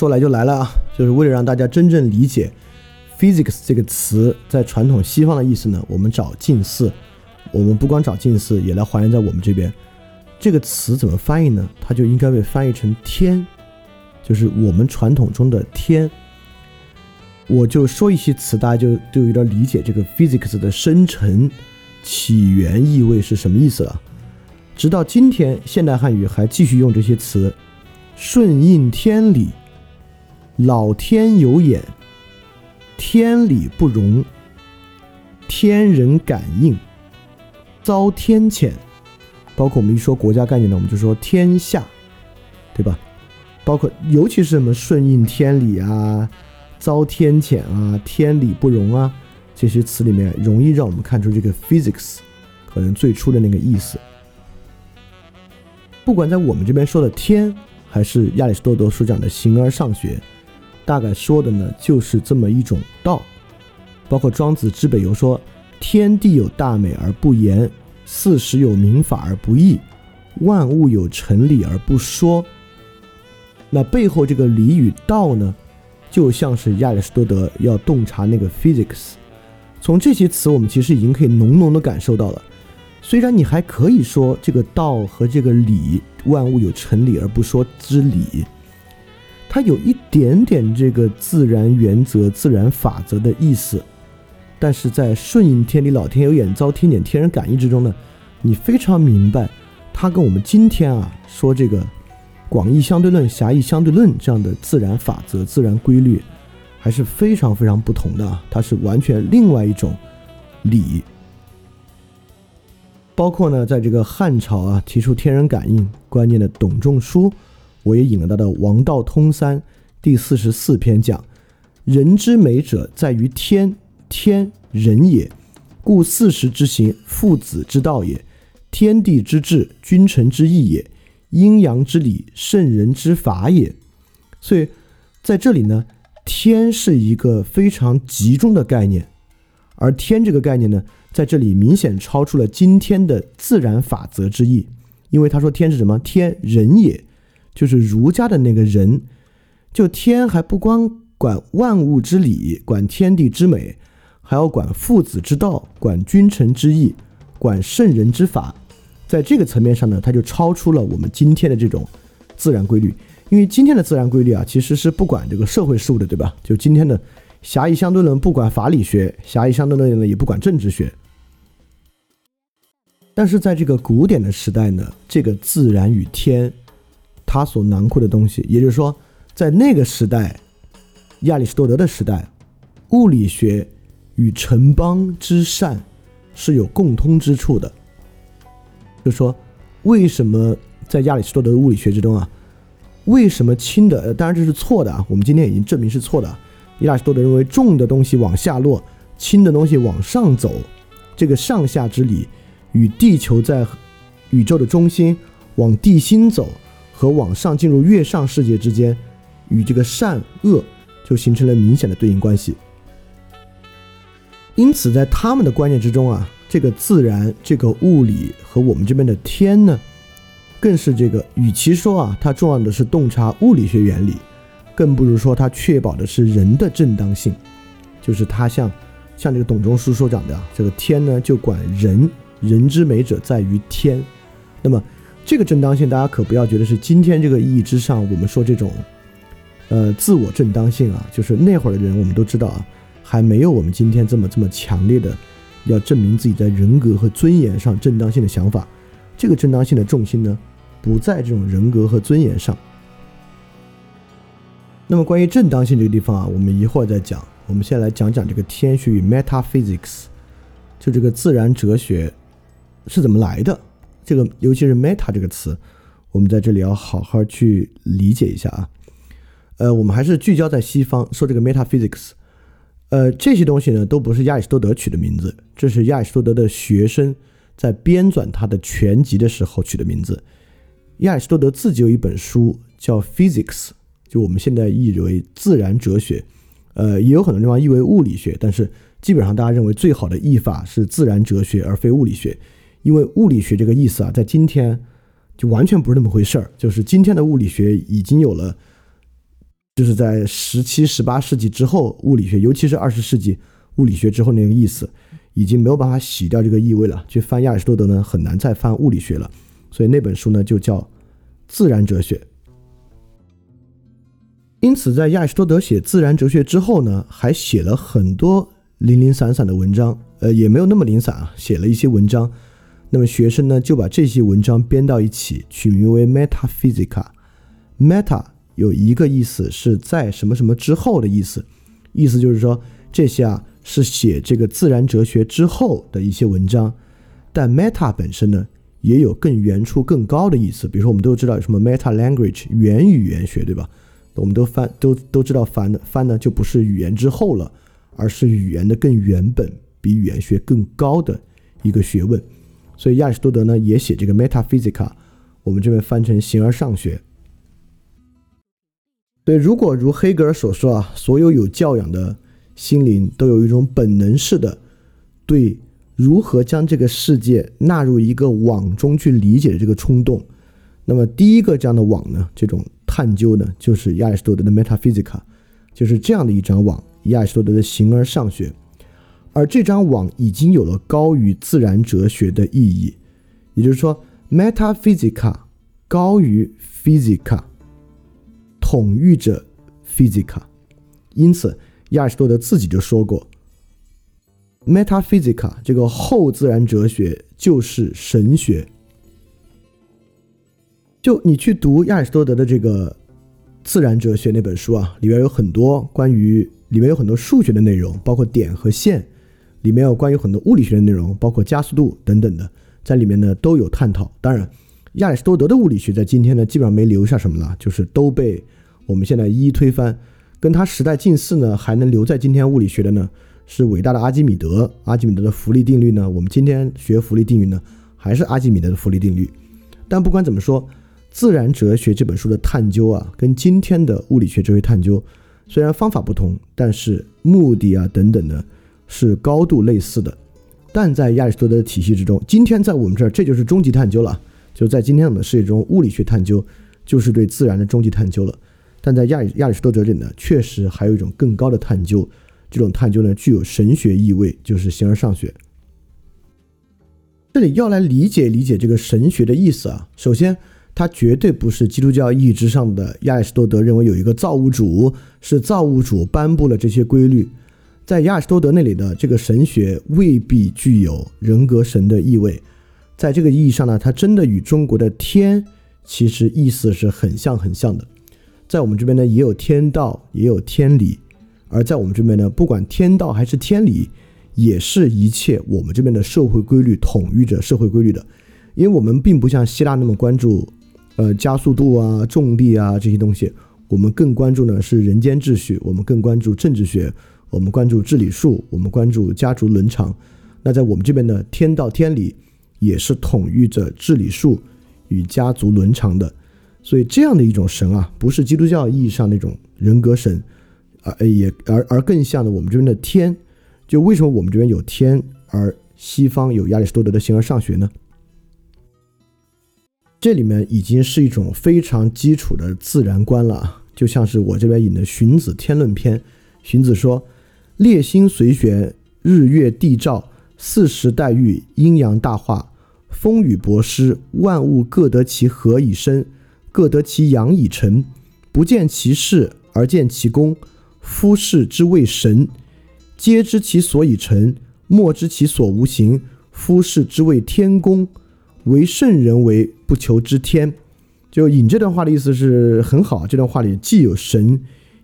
说来就来了啊，就是为了让大家真正理解 physics 这个词在传统西方的意思呢，我们找近似，我们不光找近似，也来还原在我们这边。这个词怎么翻译呢？它就应该被翻译成天，就是我们传统中的天。我就说一些词，大家就就有点理解这个 physics 的生成起源意味是什么意思了。直到今天，现代汉语还继续用这些词：顺应天理、老天有眼、天理不容、天人感应、遭天谴。包括我们一说国家概念呢，我们就说天下，对吧？包括尤其是什么顺应天理啊、遭天谴啊、天理不容啊这些词里面，容易让我们看出这个 physics 可能最初的那个意思。不管在我们这边说的天，还是亚里士多德所讲的形而上学，大概说的呢就是这么一种道。包括庄子之北游说：“天地有大美而不言。”四时有民法而不议，万物有成理而不说。那背后这个理与道呢，就像是亚里士多德要洞察那个 physics。从这些词，我们其实已经可以浓浓的感受到了。虽然你还可以说这个道和这个理，万物有成理而不说之理，它有一点点这个自然原则、自然法则的意思。但是在顺应天理、老天有眼、遭天谴、天人感应之中呢，你非常明白，它跟我们今天啊说这个广义相对论、狭义相对论这样的自然法则、自然规律，还是非常非常不同的啊。它是完全另外一种理。包括呢，在这个汉朝啊提出天人感应观念的董仲舒，我也引了他的《王道通三》第四十四篇讲：人之美者在于天。天人也，故四时之行，父子之道也；天地之治，君臣之义也；阴阳之理，圣人之法也。所以，在这里呢，天是一个非常集中的概念，而天这个概念呢，在这里明显超出了今天的自然法则之意，因为他说天是什么？天人也，就是儒家的那个人。就天还不光管万物之理，管天地之美。还要管父子之道，管君臣之义，管圣人之法，在这个层面上呢，它就超出了我们今天的这种自然规律。因为今天的自然规律啊，其实是不管这个社会事务的，对吧？就今天的狭义相对论不管法理学，狭义相对论呢也不管政治学。但是在这个古典的时代呢，这个自然与天，它所囊括的东西，也就是说，在那个时代，亚里士多德的时代，物理学。与城邦之善是有共通之处的，就说为什么在亚里士多德的物理学之中啊，为什么轻的？呃，当然这是错的啊，我们今天已经证明是错的。亚里士多德认为重的东西往下落，轻的东西往上走，这个上下之理与地球在宇宙的中心往地心走和往上进入月上世界之间，与这个善恶就形成了明显的对应关系。因此，在他们的观念之中啊，这个自然、这个物理和我们这边的天呢，更是这个。与其说啊，它重要的是洞察物理学原理，更不如说它确保的是人的正当性。就是它像像这个董仲舒所讲的啊，这个天呢就管人，人之美者在于天。那么这个正当性，大家可不要觉得是今天这个意义之上，我们说这种呃自我正当性啊，就是那会儿的人，我们都知道啊。还没有我们今天这么这么强烈的要证明自己在人格和尊严上正当性的想法。这个正当性的重心呢，不在这种人格和尊严上。那么关于正当性这个地方啊，我们一会儿再讲。我们先来讲讲这个天学与 metaphysics，就这个自然哲学是怎么来的。这个尤其是 meta 这个词，我们在这里要好好去理解一下啊。呃，我们还是聚焦在西方说这个 metaphysics。呃，这些东西呢，都不是亚里士多德取的名字，这是亚里士多德的学生在编纂他的全集的时候取的名字。亚里士多德自己有一本书叫《Physics》，就我们现在译为自然哲学，呃，也有很多地方译为物理学，但是基本上大家认为最好的译法是自然哲学而非物理学，因为物理学这个意思啊，在今天就完全不是那么回事儿，就是今天的物理学已经有了就是在十七、十八世纪之后，物理学，尤其是二十世纪物理学之后那个意思，已经没有办法洗掉这个意味了。去翻亚里士多德呢，很难再翻物理学了。所以那本书呢，就叫《自然哲学》。因此，在亚里士多德写自然哲学之后呢，还写了很多零零散散的文章，呃，也没有那么零散啊，写了一些文章。那么学生呢，就把这些文章编到一起，取名为《Metaphysica》。Meta 有一个意思是在什么什么之后的意思，意思就是说这些啊是写这个自然哲学之后的一些文章。但 Meta 本身呢，也有更原初、更高的意思。比如说，我们都知道有什么 Meta Language 原语言学，对吧？我们都翻都都知道翻的翻呢就不是语言之后了，而是语言的更原本、比语言学更高的一个学问。所以亚里士多德呢也写这个 Metaphysica，我们这边翻成形而上学。对，如果如黑格尔所说啊，所有有教养的心灵都有一种本能式的对如何将这个世界纳入一个网中去理解的这个冲动，那么第一个这样的网呢，这种。探究呢，就是亚里士多德的 Metaphysica，就是这样的一张网，亚里士多德的形而上学，而这张网已经有了高于自然哲学的意义，也就是说，Metaphysica 高于 Physica，统御着 Physica，因此亚里士多德自己就说过，Metaphysica 这个后自然哲学就是神学。就你去读亚里士多德的这个《自然哲学》那本书啊，里边有很多关于里面有很多数学的内容，包括点和线；里面有关于很多物理学的内容，包括加速度等等的，在里面呢都有探讨。当然，亚里士多德的物理学在今天呢基本上没留下什么了，就是都被我们现在一一推翻。跟他时代近似呢，还能留在今天物理学的呢，是伟大的阿基米德。阿基米德的浮力定律呢，我们今天学浮力定律呢，还是阿基米德的浮力定律。但不管怎么说。自然哲学这本书的探究啊，跟今天的物理学哲学探究虽然方法不同，但是目的啊等等呢是高度类似的。但在亚里士多德的体系之中，今天在我们这儿这就是终极探究了。就在今天我们的世界中，物理学探究就是对自然的终极探究了。但在亚里亚里士多德这里呢，确实还有一种更高的探究，这种探究呢具有神学意味，就是形而上学。这里要来理解理解这个神学的意思啊，首先。它绝对不是基督教意义之上的亚里士多德认为有一个造物主，是造物主颁布了这些规律。在亚里士多德那里的这个神学未必具有人格神的意味。在这个意义上呢，它真的与中国的天其实意思是很像很像的。在我们这边呢，也有天道，也有天理；而在我们这边呢，不管天道还是天理，也是一切我们这边的社会规律统御着社会规律的。因为我们并不像希腊那么关注。呃，加速度啊，重力啊，这些东西，我们更关注呢是人间秩序，我们更关注政治学，我们关注治理术，我们关注家族伦常。那在我们这边呢，天道天理也是统御着治理术与家族伦常的。所以这样的一种神啊，不是基督教意义上那种人格神，而也而而更像的我们这边的天。就为什么我们这边有天，而西方有亚里士多德的形而上学呢？这里面已经是一种非常基础的自然观了，就像是我这边引的《荀子·天论篇》。荀子说：“列星随旋，日月地照，四时代遇，阴阳大化，风雨博施，万物各得其和以生，各得其养以成。不见其事而见其功，夫士之谓神。皆知其所以成，莫知其所无形。夫士之谓天功。”为圣人为不求之天，就引这段话的意思是很好。这段话里既有神，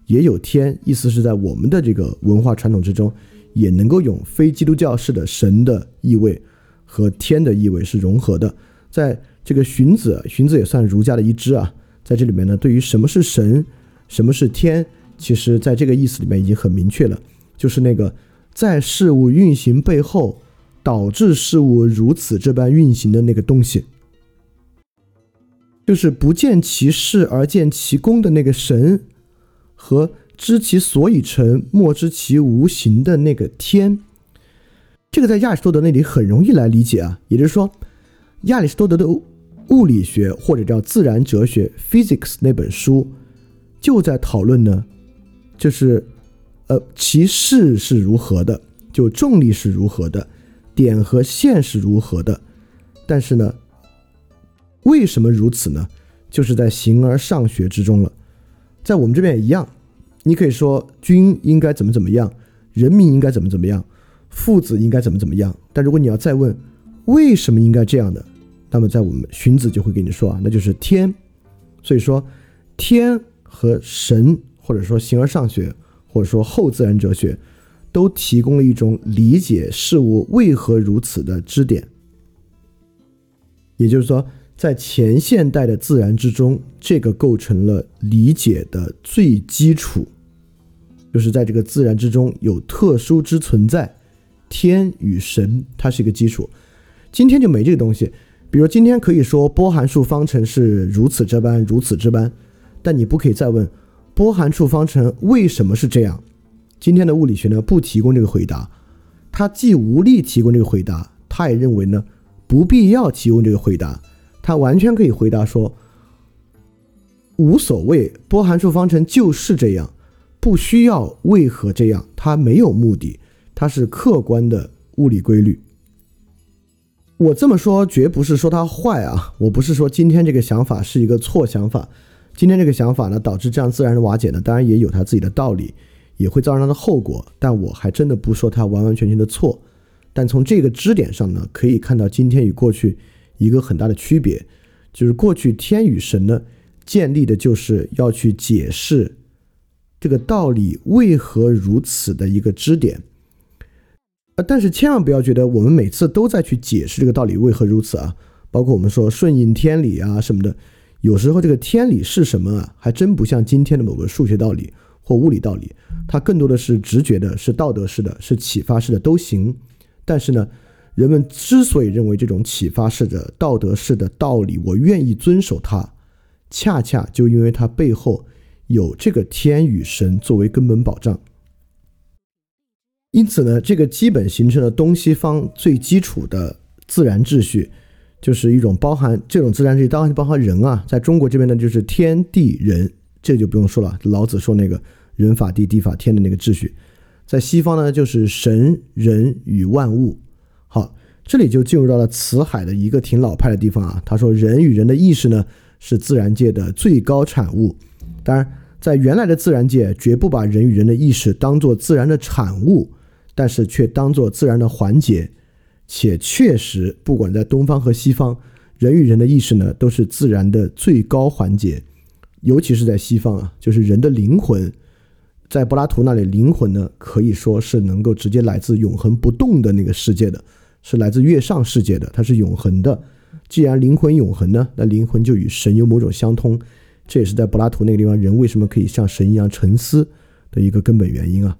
也有天，意思是在我们的这个文化传统之中，也能够用非基督教式的神的意味和天的意味是融合的。在这个荀子，荀子也算儒家的一支啊，在这里面呢，对于什么是神，什么是天，其实在这个意思里面已经很明确了，就是那个在事物运行背后。导致事物如此这般运行的那个东西，就是不见其事而见其功的那个神，和知其所以成莫知其无形的那个天。这个在亚里士多德那里很容易来理解啊，也就是说，亚里士多德的物理学或者叫自然哲学 （physics） 那本书，就在讨论呢，就是呃其势是如何的，就重力是如何的，点和线是如何的，但是呢，为什么如此呢？就是在形而上学之中了，在我们这边也一样，你可以说君应该怎么怎么样，人民应该怎么怎么样，父子应该怎么怎么样。但如果你要再问为什么应该这样的，那么在我们荀子就会跟你说啊，那就是天。所以说，天和神，或者说形而上学，或者说后自然哲学，都提供了一种理解事物为何如此的支点。也就是说。在前现代的自然之中，这个构成了理解的最基础，就是在这个自然之中有特殊之存在，天与神，它是一个基础。今天就没这个东西。比如今天可以说波函数方程是如此这般，如此这般，但你不可以再问波函数方程为什么是这样。今天的物理学呢，不提供这个回答，它既无力提供这个回答，它也认为呢不必要提供这个回答。他完全可以回答说：“无所谓，波函数方程就是这样，不需要为何这样，它没有目的，它是客观的物理规律。”我这么说绝不是说它坏啊，我不是说今天这个想法是一个错想法，今天这个想法呢导致这样自然的瓦解呢，当然也有它自己的道理，也会造成它的后果，但我还真的不说它完完全全的错。但从这个支点上呢，可以看到今天与过去。一个很大的区别，就是过去天与神呢建立的就是要去解释这个道理为何如此的一个支点，呃，但是千万不要觉得我们每次都在去解释这个道理为何如此啊，包括我们说顺应天理啊什么的，有时候这个天理是什么啊，还真不像今天的某个数学道理或物理道理，它更多的是直觉的，是道德式的，是启发式的都行，但是呢。人们之所以认为这种启发式的、道德式的道理，我愿意遵守它，恰恰就因为它背后有这个天与神作为根本保障。因此呢，这个基本形成了东西方最基础的自然秩序，就是一种包含这种自然秩序，当然包含人啊。在中国这边呢，就是天地人，这就不用说了。老子说那个人法地，地法天的那个秩序，在西方呢，就是神人与万物。好，这里就进入到了辞海的一个挺老派的地方啊。他说，人与人的意识呢，是自然界的最高产物。当然，在原来的自然界，绝不把人与人的意识当做自然的产物，但是却当做自然的环节。且确实，不管在东方和西方，人与人的意识呢，都是自然的最高环节。尤其是在西方啊，就是人的灵魂，在柏拉图那里，灵魂呢，可以说是能够直接来自永恒不动的那个世界的。是来自月上世界的，它是永恒的。既然灵魂永恒呢，那灵魂就与神有某种相通。这也是在柏拉图那个地方，人为什么可以像神一样沉思的一个根本原因啊。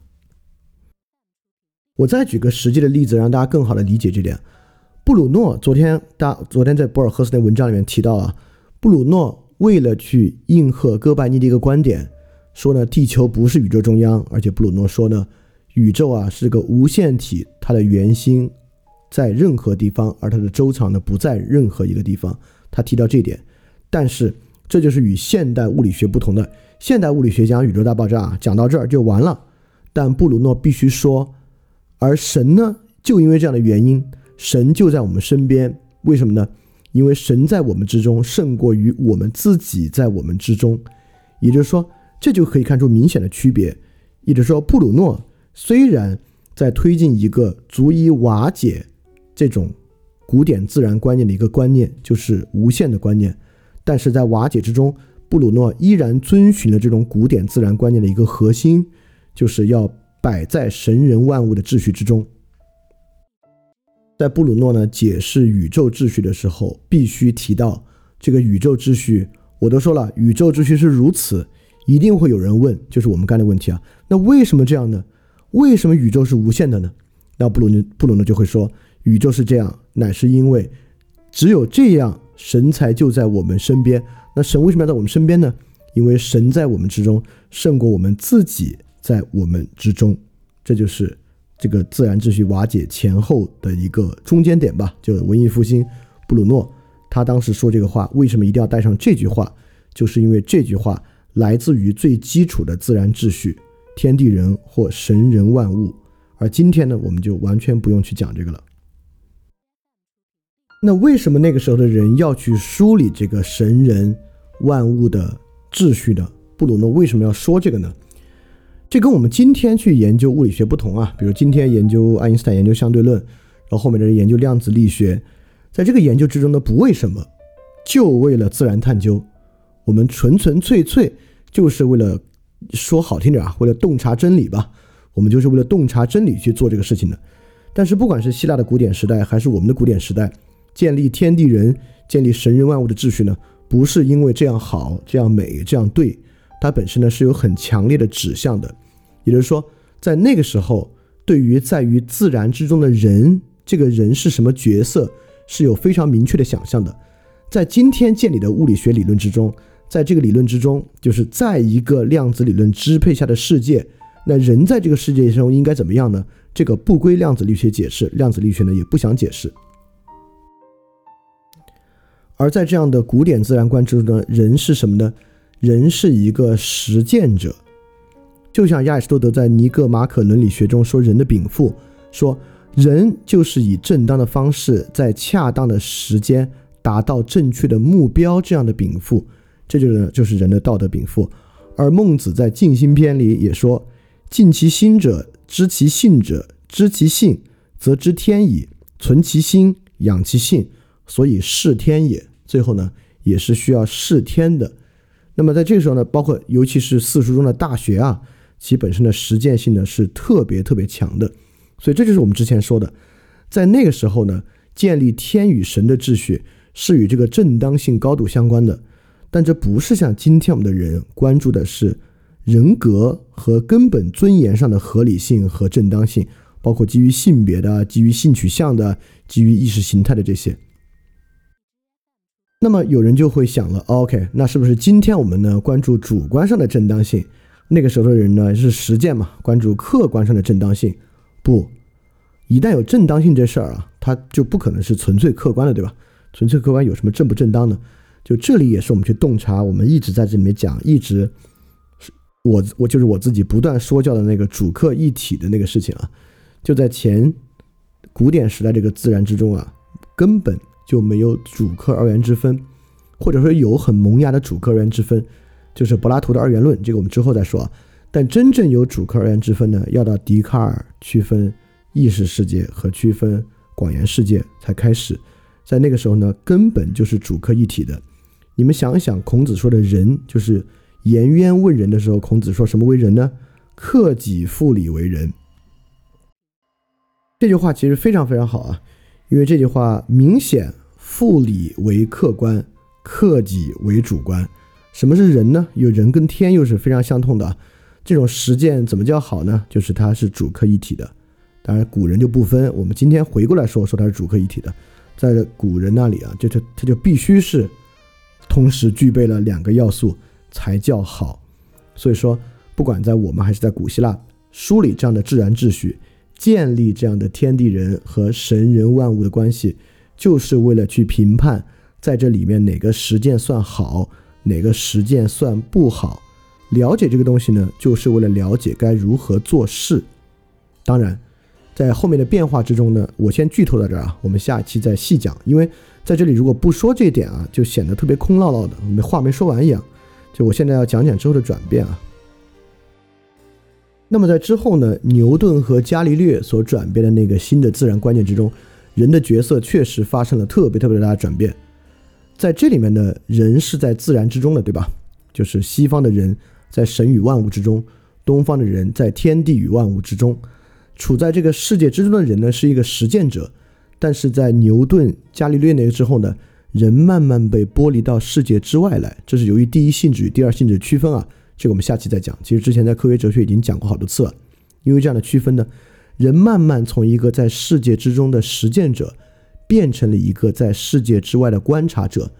我再举个实际的例子，让大家更好的理解这点。布鲁诺昨天大昨天在博尔赫斯那文章里面提到啊，布鲁诺为了去应和哥白尼的一个观点，说呢，地球不是宇宙中央，而且布鲁诺说呢，宇宙啊是个无限体，它的圆心。在任何地方，而它的周长呢不在任何一个地方。他提到这一点，但是这就是与现代物理学不同的。现代物理学讲宇宙大爆炸，讲到这儿就完了。但布鲁诺必须说，而神呢，就因为这样的原因，神就在我们身边。为什么呢？因为神在我们之中胜过于我们自己在我们之中。也就是说，这就可以看出明显的区别。也就是说，布鲁诺虽然在推进一个足以瓦解。这种古典自然观念的一个观念就是无限的观念，但是在瓦解之中，布鲁诺依然遵循了这种古典自然观念的一个核心，就是要摆在神人万物的秩序之中。在布鲁诺呢解释宇宙秩序的时候，必须提到这个宇宙秩序。我都说了，宇宙秩序是如此，一定会有人问，就是我们刚才问题啊，那为什么这样呢？为什么宇宙是无限的呢？那布鲁诺布鲁诺就会说。宇宙是这样，乃是因为只有这样，神才就在我们身边。那神为什么要在我们身边呢？因为神在我们之中胜过我们自己在我们之中。这就是这个自然秩序瓦解前后的一个中间点吧。就文艺复兴，布鲁诺他当时说这个话，为什么一定要带上这句话？就是因为这句话来自于最基础的自然秩序，天地人或神人万物。而今天呢，我们就完全不用去讲这个了。那为什么那个时候的人要去梳理这个神人万物的秩序呢？布鲁诺为什么要说这个呢？这跟我们今天去研究物理学不同啊。比如今天研究爱因斯坦研究相对论，然后后面的人研究量子力学，在这个研究之中呢，不为什么，就为了自然探究。我们纯纯粹粹就是为了说好听点啊，为了洞察真理吧。我们就是为了洞察真理去做这个事情的。但是不管是希腊的古典时代，还是我们的古典时代，建立天地人、建立神人万物的秩序呢，不是因为这样好、这样美、这样对。它本身呢是有很强烈的指向的，也就是说，在那个时候，对于在于自然之中的人，这个人是什么角色，是有非常明确的想象的。在今天建立的物理学理论之中，在这个理论之中，就是在一个量子理论支配下的世界，那人在这个世界中应该怎么样呢？这个不归量子力学解释，量子力学呢也不想解释。而在这样的古典自然观之中呢，人是什么呢？人是一个实践者，就像亚里士多德在《尼格马可伦理学》中说：“人的禀赋，说人就是以正当的方式，在恰当的时间达到正确的目标。”这样的禀赋，这就是就是人的道德禀赋。而孟子在《静心篇》里也说：“尽其心者，知其性者，知其性，则知天矣；存其心，养其性，所以事天也。”最后呢，也是需要事天的。那么在这个时候呢，包括尤其是四书中的大学啊，其本身的实践性呢是特别特别强的，所以这就是我们之前说的，在那个时候呢，建立天与神的秩序是与这个正当性高度相关的，但这不是像今天我们的人关注的是人格和根本尊严上的合理性和正当性，包括基于性别的、基于性取向的、基于意识形态的这些。那么有人就会想了，OK，那是不是今天我们呢关注主观上的正当性？那个时候的人呢是实践嘛，关注客观上的正当性？不，一旦有正当性这事儿啊，它就不可能是纯粹客观的，对吧？纯粹客观有什么正不正当呢？就这里也是我们去洞察，我们一直在这里面讲，一直是我我就是我自己不断说教的那个主客一体的那个事情啊，就在前古典时代这个自然之中啊，根本。就没有主客二元之分，或者说有很萌芽的主客二元之分，就是柏拉图的二元论，这个我们之后再说。但真正有主客二元之分呢，要到笛卡尔区分意识世界和区分广元世界才开始。在那个时候呢，根本就是主客一体的。你们想想，孔子说的人，就是颜渊问仁的时候，孔子说什么为人呢？克己复礼为人。这句话其实非常非常好啊。因为这句话明显复理为客观，克己为主观。什么是人呢？有人跟天又是非常相通的。这种实践怎么叫好呢？就是它是主客一体的。当然，古人就不分。我们今天回过来说，说它是主客一体的，在古人那里啊，就它它就必须是同时具备了两个要素才叫好。所以说，不管在我们还是在古希腊梳理这样的自然秩序。建立这样的天地人和神人万物的关系，就是为了去评判在这里面哪个实践算好，哪个实践算不好。了解这个东西呢，就是为了了解该如何做事。当然，在后面的变化之中呢，我先剧透到这儿啊，我们下期再细讲。因为在这里如果不说这点啊，就显得特别空落落的，没话没说完一样。就我现在要讲讲之后的转变啊。那么在之后呢，牛顿和伽利略所转变的那个新的自然观念之中，人的角色确实发生了特别特别大的转变。在这里面呢，人是在自然之中的，对吧？就是西方的人在神与万物之中，东方的人在天地与万物之中。处在这个世界之中的人呢，是一个实践者。但是在牛顿、伽利略那个之后呢，人慢慢被剥离到世界之外来。这是由于第一性质与第二性质区分啊。这个我们下期再讲。其实之前在科学哲学已经讲过好多次了。因为这样的区分呢，人慢慢从一个在世界之中的实践者，变成了一个在世界之外的观察者。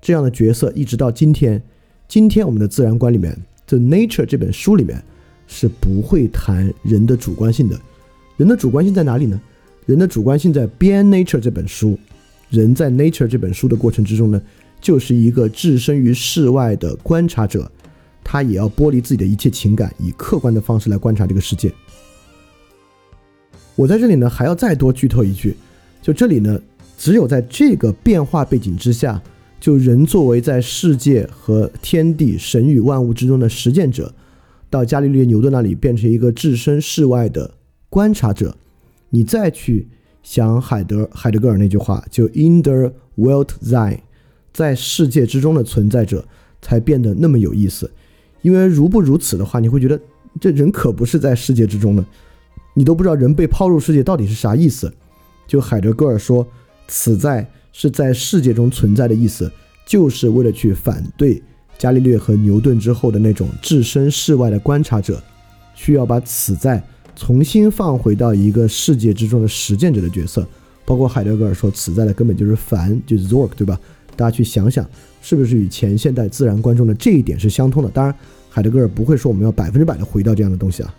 这样的角色一直到今天。今天我们的自然观里面，《The Nature》这本书里面是不会谈人的主观性的。人的主观性在哪里呢？人的主观性在《编 Nature》这本书。人在《Nature》这本书的过程之中呢，就是一个置身于世外的观察者。他也要剥离自己的一切情感，以客观的方式来观察这个世界。我在这里呢，还要再多剧透一句，就这里呢，只有在这个变化背景之下，就人作为在世界和天地、神与万物之中的实践者，到伽利略、牛顿那里变成一个置身事外的观察者，你再去想海德海德格尔那句话，就 “in the world sein”，在世界之中的存在者，才变得那么有意思。因为如不如此的话，你会觉得这人可不是在世界之中的。你都不知道人被抛入世界到底是啥意思。就海德格尔说，此在是在世界中存在的意思，就是为了去反对伽利略和牛顿之后的那种置身事外的观察者，需要把此在重新放回到一个世界之中的实践者的角色。包括海德格尔说，此在的根本就是凡，就是 Zork，对吧？大家去想想，是不是与前现代自然观中的这一点是相通的？当然，海德格尔不会说我们要百分之百的回到这样的东西啊。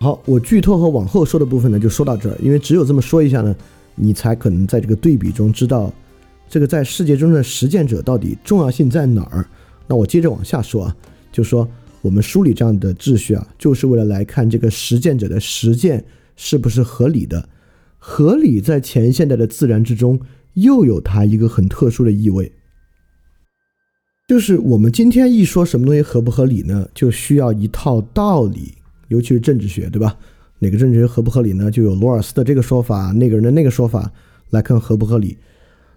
好，我剧透和往后说的部分呢，就说到这儿。因为只有这么说一下呢，你才可能在这个对比中知道，这个在世界中的实践者到底重要性在哪儿。那我接着往下说啊，就说我们梳理这样的秩序啊，就是为了来看这个实践者的实践是不是合理的。合理在前现代的自然之中，又有它一个很特殊的意味，就是我们今天一说什么东西合不合理呢，就需要一套道理。尤其是政治学，对吧？哪个政治学合不合理呢？就有罗尔斯的这个说法，那个人的那个说法来看合不合理。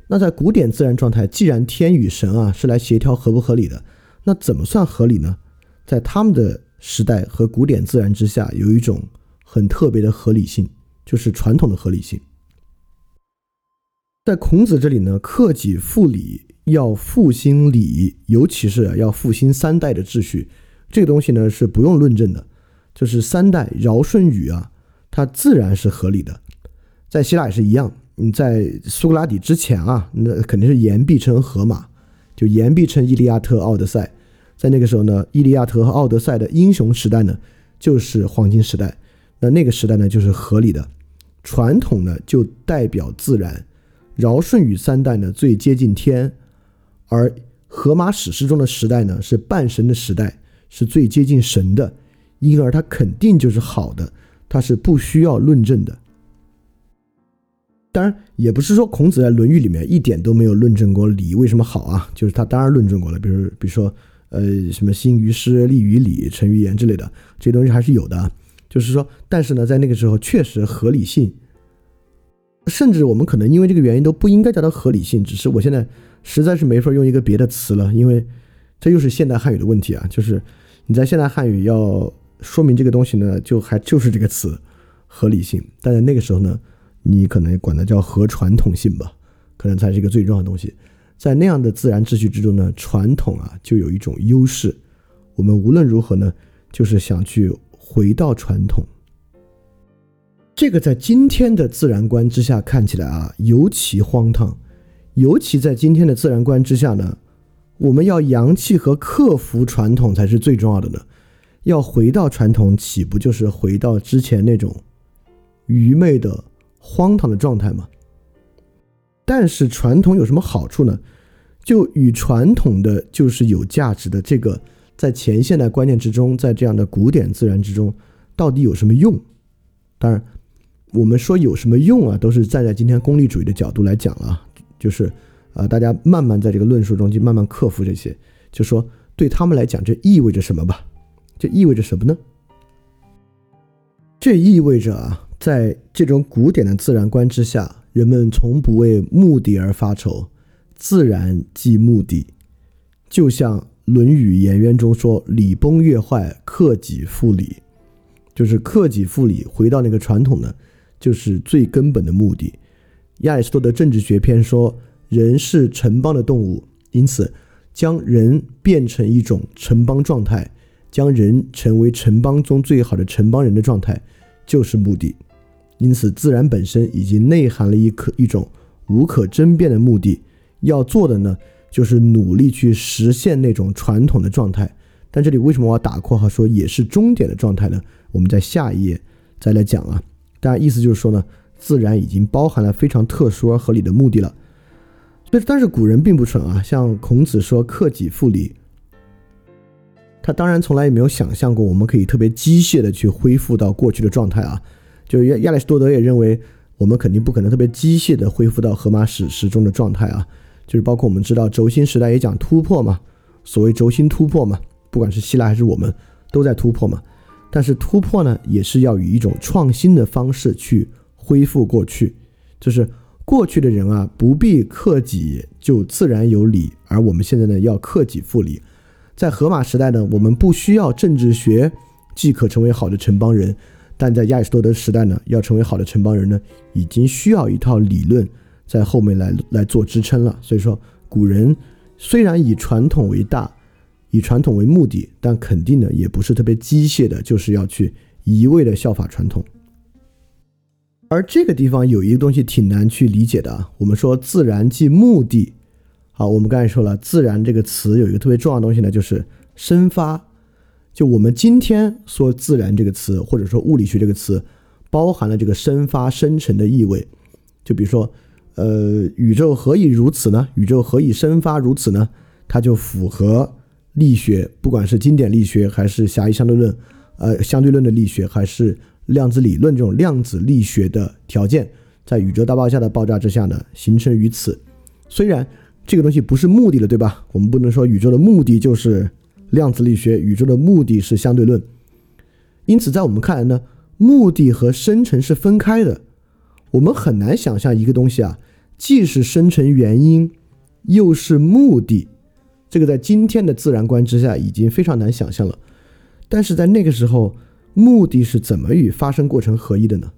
那在古典自然状态，既然天与神啊是来协调合不合理的，那怎么算合理呢？在他们的时代和古典自然之下，有一种很特别的合理性，就是传统的合理性。在孔子这里呢，克己复礼，要复兴礼，尤其是要复兴三代的秩序，这个东西呢是不用论证的。就是三代尧舜禹啊，它自然是合理的，在希腊也是一样。你在苏格拉底之前啊，那肯定是言必称荷马，就言必称伊利亚特、奥德赛。在那个时候呢，伊利亚特和奥德赛的英雄时代呢，就是黄金时代。那那个时代呢，就是合理的，传统呢就代表自然。尧舜禹三代呢，最接近天，而荷马史诗中的时代呢，是半神的时代，是最接近神的。因而它肯定就是好的，它是不需要论证的。当然，也不是说孔子在《论语》里面一点都没有论证过礼为什么好啊，就是他当然论证过了。比如，比如说，呃，什么“兴于诗，立于礼，成于言”之类的这些东西还是有的。就是说，但是呢，在那个时候确实合理性，甚至我们可能因为这个原因都不应该叫它合理性。只是我现在实在是没法用一个别的词了，因为这又是现代汉语的问题啊。就是你在现代汉语要。说明这个东西呢，就还就是这个词，合理性。但在那个时候呢，你可能管它叫合传统性吧，可能才是一个最重要的东西。在那样的自然秩序之中呢，传统啊就有一种优势。我们无论如何呢，就是想去回到传统。这个在今天的自然观之下看起来啊，尤其荒唐。尤其在今天的自然观之下呢，我们要扬弃和克服传统才是最重要的呢。要回到传统，岂不就是回到之前那种愚昧的、荒唐的状态吗？但是传统有什么好处呢？就与传统的就是有价值的这个，在前现代观念之中，在这样的古典自然之中，到底有什么用？当然，我们说有什么用啊，都是站在今天功利主义的角度来讲了，就是啊，大家慢慢在这个论述中去慢慢克服这些，就说对他们来讲，这意味着什么吧？这意味着什么呢？这意味着啊，在这种古典的自然观之下，人们从不为目的而发愁，自然即目的。就像《论语颜渊》中说：“礼崩乐坏，克己复礼。”就是克己复礼，回到那个传统的，就是最根本的目的。亚里士多德政治学篇说：“人是城邦的动物，因此将人变成一种城邦状态。”将人成为城邦中最好的城邦人的状态，就是目的。因此，自然本身已经内含了一可一种无可争辩的目的。要做的呢，就是努力去实现那种传统的状态。但这里为什么我要打括号说也是终点的状态呢？我们在下一页再来讲啊。当然，意思就是说呢，自然已经包含了非常特殊而合理的目的了。但是，但是古人并不蠢啊。像孔子说“克己复礼”。他当然从来也没有想象过我们可以特别机械的去恢复到过去的状态啊。就亚亚里士多德也认为，我们肯定不可能特别机械的恢复到荷马史诗中的状态啊。就是包括我们知道轴心时代也讲突破嘛，所谓轴心突破嘛，不管是希腊还是我们都在突破嘛。但是突破呢，也是要以一种创新的方式去恢复过去，就是过去的人啊，不必克己就自然有理，而我们现在呢，要克己复礼。在荷马时代呢，我们不需要政治学，即可成为好的城邦人；但在亚里士多德时代呢，要成为好的城邦人呢，已经需要一套理论在后面来来做支撑了。所以说，古人虽然以传统为大，以传统为目的，但肯定呢，也不是特别机械的，就是要去一味的效法传统。而这个地方有一个东西挺难去理解的啊，我们说自然即目的。好，我们刚才说了，自然这个词有一个特别重要的东西呢，就是生发。就我们今天说自然这个词，或者说物理学这个词，包含了这个生发、生成的意味。就比如说，呃，宇宙何以如此呢？宇宙何以生发如此呢？它就符合力学，不管是经典力学，还是狭义相对论，呃，相对论的力学，还是量子理论这种量子力学的条件，在宇宙大爆炸的爆炸之下呢，形成于此。虽然。这个东西不是目的了，对吧？我们不能说宇宙的目的就是量子力学，宇宙的目的是相对论。因此，在我们看来呢，目的和生成是分开的。我们很难想象一个东西啊，既是生成原因，又是目的。这个在今天的自然观之下已经非常难想象了。但是在那个时候，目的是怎么与发生过程合一的呢？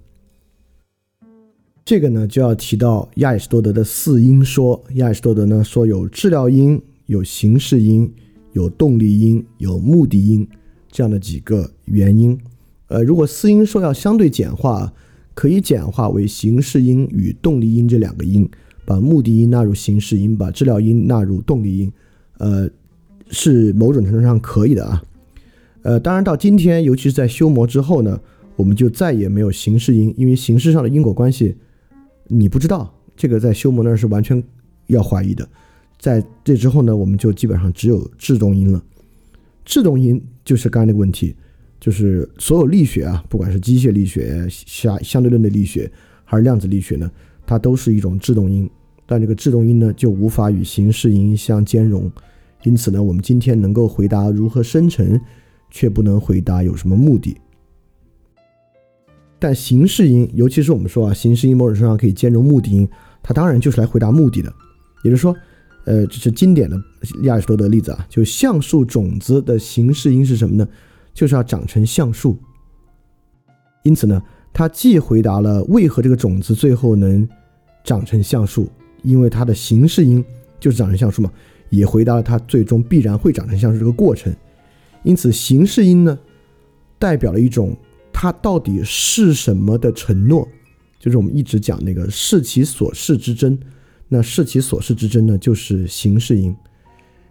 这个呢，就要提到亚里士多德的四因说。亚里士多德呢说有治疗因、有形式因、有动力因、有目的因这样的几个原因。呃，如果四因说要相对简化，可以简化为形式因与动力因这两个因，把目的因纳入形式因，把治疗因纳入动力因。呃，是某种程度上可以的啊。呃，当然到今天，尤其是在修魔之后呢，我们就再也没有形式因，因为形式上的因果关系。你不知道这个在修魔那儿是完全要怀疑的，在这之后呢，我们就基本上只有制动因了。制动因就是刚才那个问题，就是所有力学啊，不管是机械力学、相相对论的力学，还是量子力学呢，它都是一种制动因。但这个制动音呢，就无法与形式音相兼容。因此呢，我们今天能够回答如何生成，却不能回答有什么目的。但形式音，尤其是我们说啊，形式音某种程度上可以兼容目的音，它当然就是来回答目的的。也就是说，呃，这是经典的亚里士多德例子啊，就橡树种子的形式音是什么呢？就是要长成橡树。因此呢，它既回答了为何这个种子最后能长成橡树，因为它的形式因就是长成橡树嘛，也回答了它最终必然会长成橡树这个过程。因此，形式因呢，代表了一种。它到底是什么的承诺？就是我们一直讲那个视其所示之真。那视其所示之真呢，就是形式因。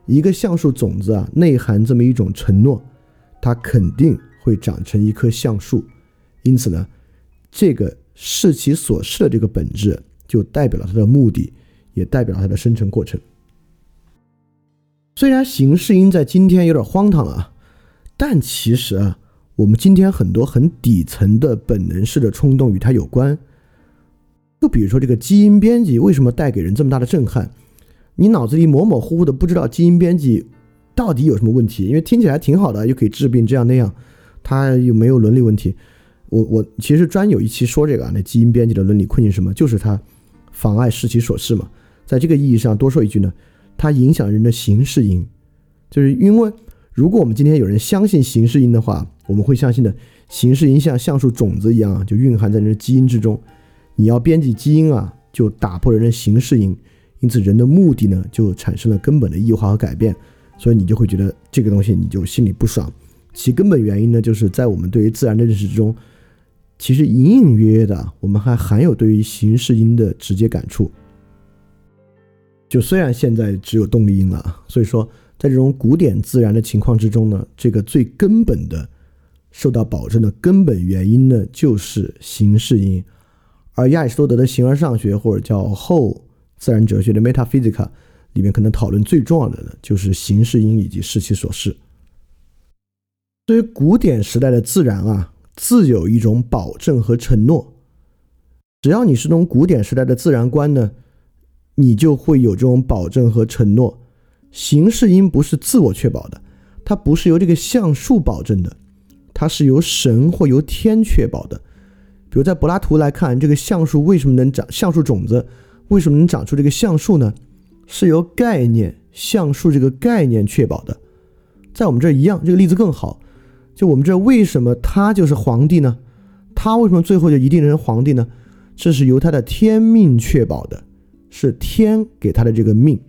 一个橡树种子啊，内含这么一种承诺，它肯定会长成一棵橡树。因此呢，这个视其所示的这个本质，就代表了它的目的，也代表它的生成过程。虽然形式因在今天有点荒唐啊，但其实啊。我们今天很多很底层的本能式的冲动与它有关，就比如说这个基因编辑为什么带给人这么大的震撼？你脑子里模模糊糊的不知道基因编辑到底有什么问题，因为听起来挺好的，又可以治病这样那样，它又没有伦理问题。我我其实专有一期说这个啊，那基因编辑的伦理困境什么？就是它妨碍视其所示嘛。在这个意义上多说一句呢，它影响人的形式因，就是因为。如果我们今天有人相信形式因的话，我们会相信的形式因像橡树种子一样，就蕴含在人的基因之中。你要编辑基因啊，就打破人的形式因，因此人的目的呢，就产生了根本的异化和改变。所以你就会觉得这个东西你就心里不爽。其根本原因呢，就是在我们对于自然的认识之中，其实隐隐约约的，我们还含有对于形式因的直接感触。就虽然现在只有动力因了，所以说。在这种古典自然的情况之中呢，这个最根本的受到保证的根本原因呢，就是形式因。而亚里士多德的形而上学或者叫后自然哲学的 metaphysica 里面，可能讨论最重要的呢，就是形式因以及视其所示。对于古典时代的自然啊，自有一种保证和承诺。只要你是从古典时代的自然观呢，你就会有这种保证和承诺。形式因不是自我确保的，它不是由这个橡树保证的，它是由神或由天确保的。比如在柏拉图来看，这个橡树为什么能长？橡树种子为什么能长出这个橡树呢？是由概念橡树这个概念确保的。在我们这儿一样，这个例子更好。就我们这儿为什么他就是皇帝呢？他为什么最后就一定成皇帝呢？这是由他的天命确保的，是天给他的这个命。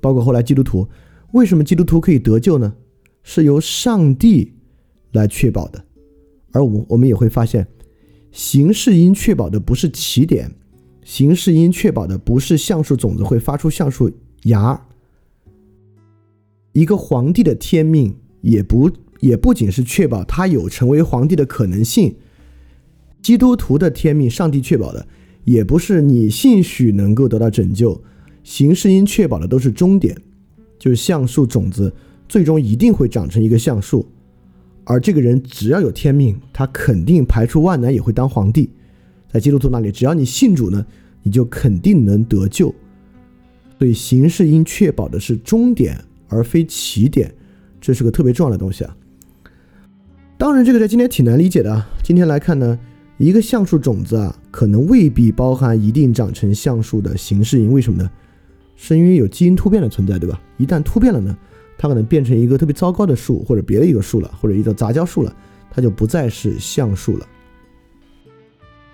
包括后来基督徒，为什么基督徒可以得救呢？是由上帝来确保的。而我我们也会发现。形式因确保的不是起点，形式因确保的不是橡树种子会发出橡树芽。一个皇帝的天命也不也不仅是确保他有成为皇帝的可能性，基督徒的天命，上帝确保的也不是你兴许能够得到拯救，形式因确保的都是终点，就是橡树种子最终一定会长成一个橡树。而这个人只要有天命，他肯定排除万难也会当皇帝。在基督徒那里，只要你信主呢，你就肯定能得救。所以形式应确保的是终点而非起点，这是个特别重要的东西啊。当然，这个在今天挺难理解的啊。今天来看呢，一个橡树种子啊，可能未必包含一定长成橡树的形式因。为什么呢？是因为有基因突变的存在，对吧？一旦突变了呢？它可能变成一个特别糟糕的树，或者别的一个树了，或者一个杂交树了，它就不再是橡树了。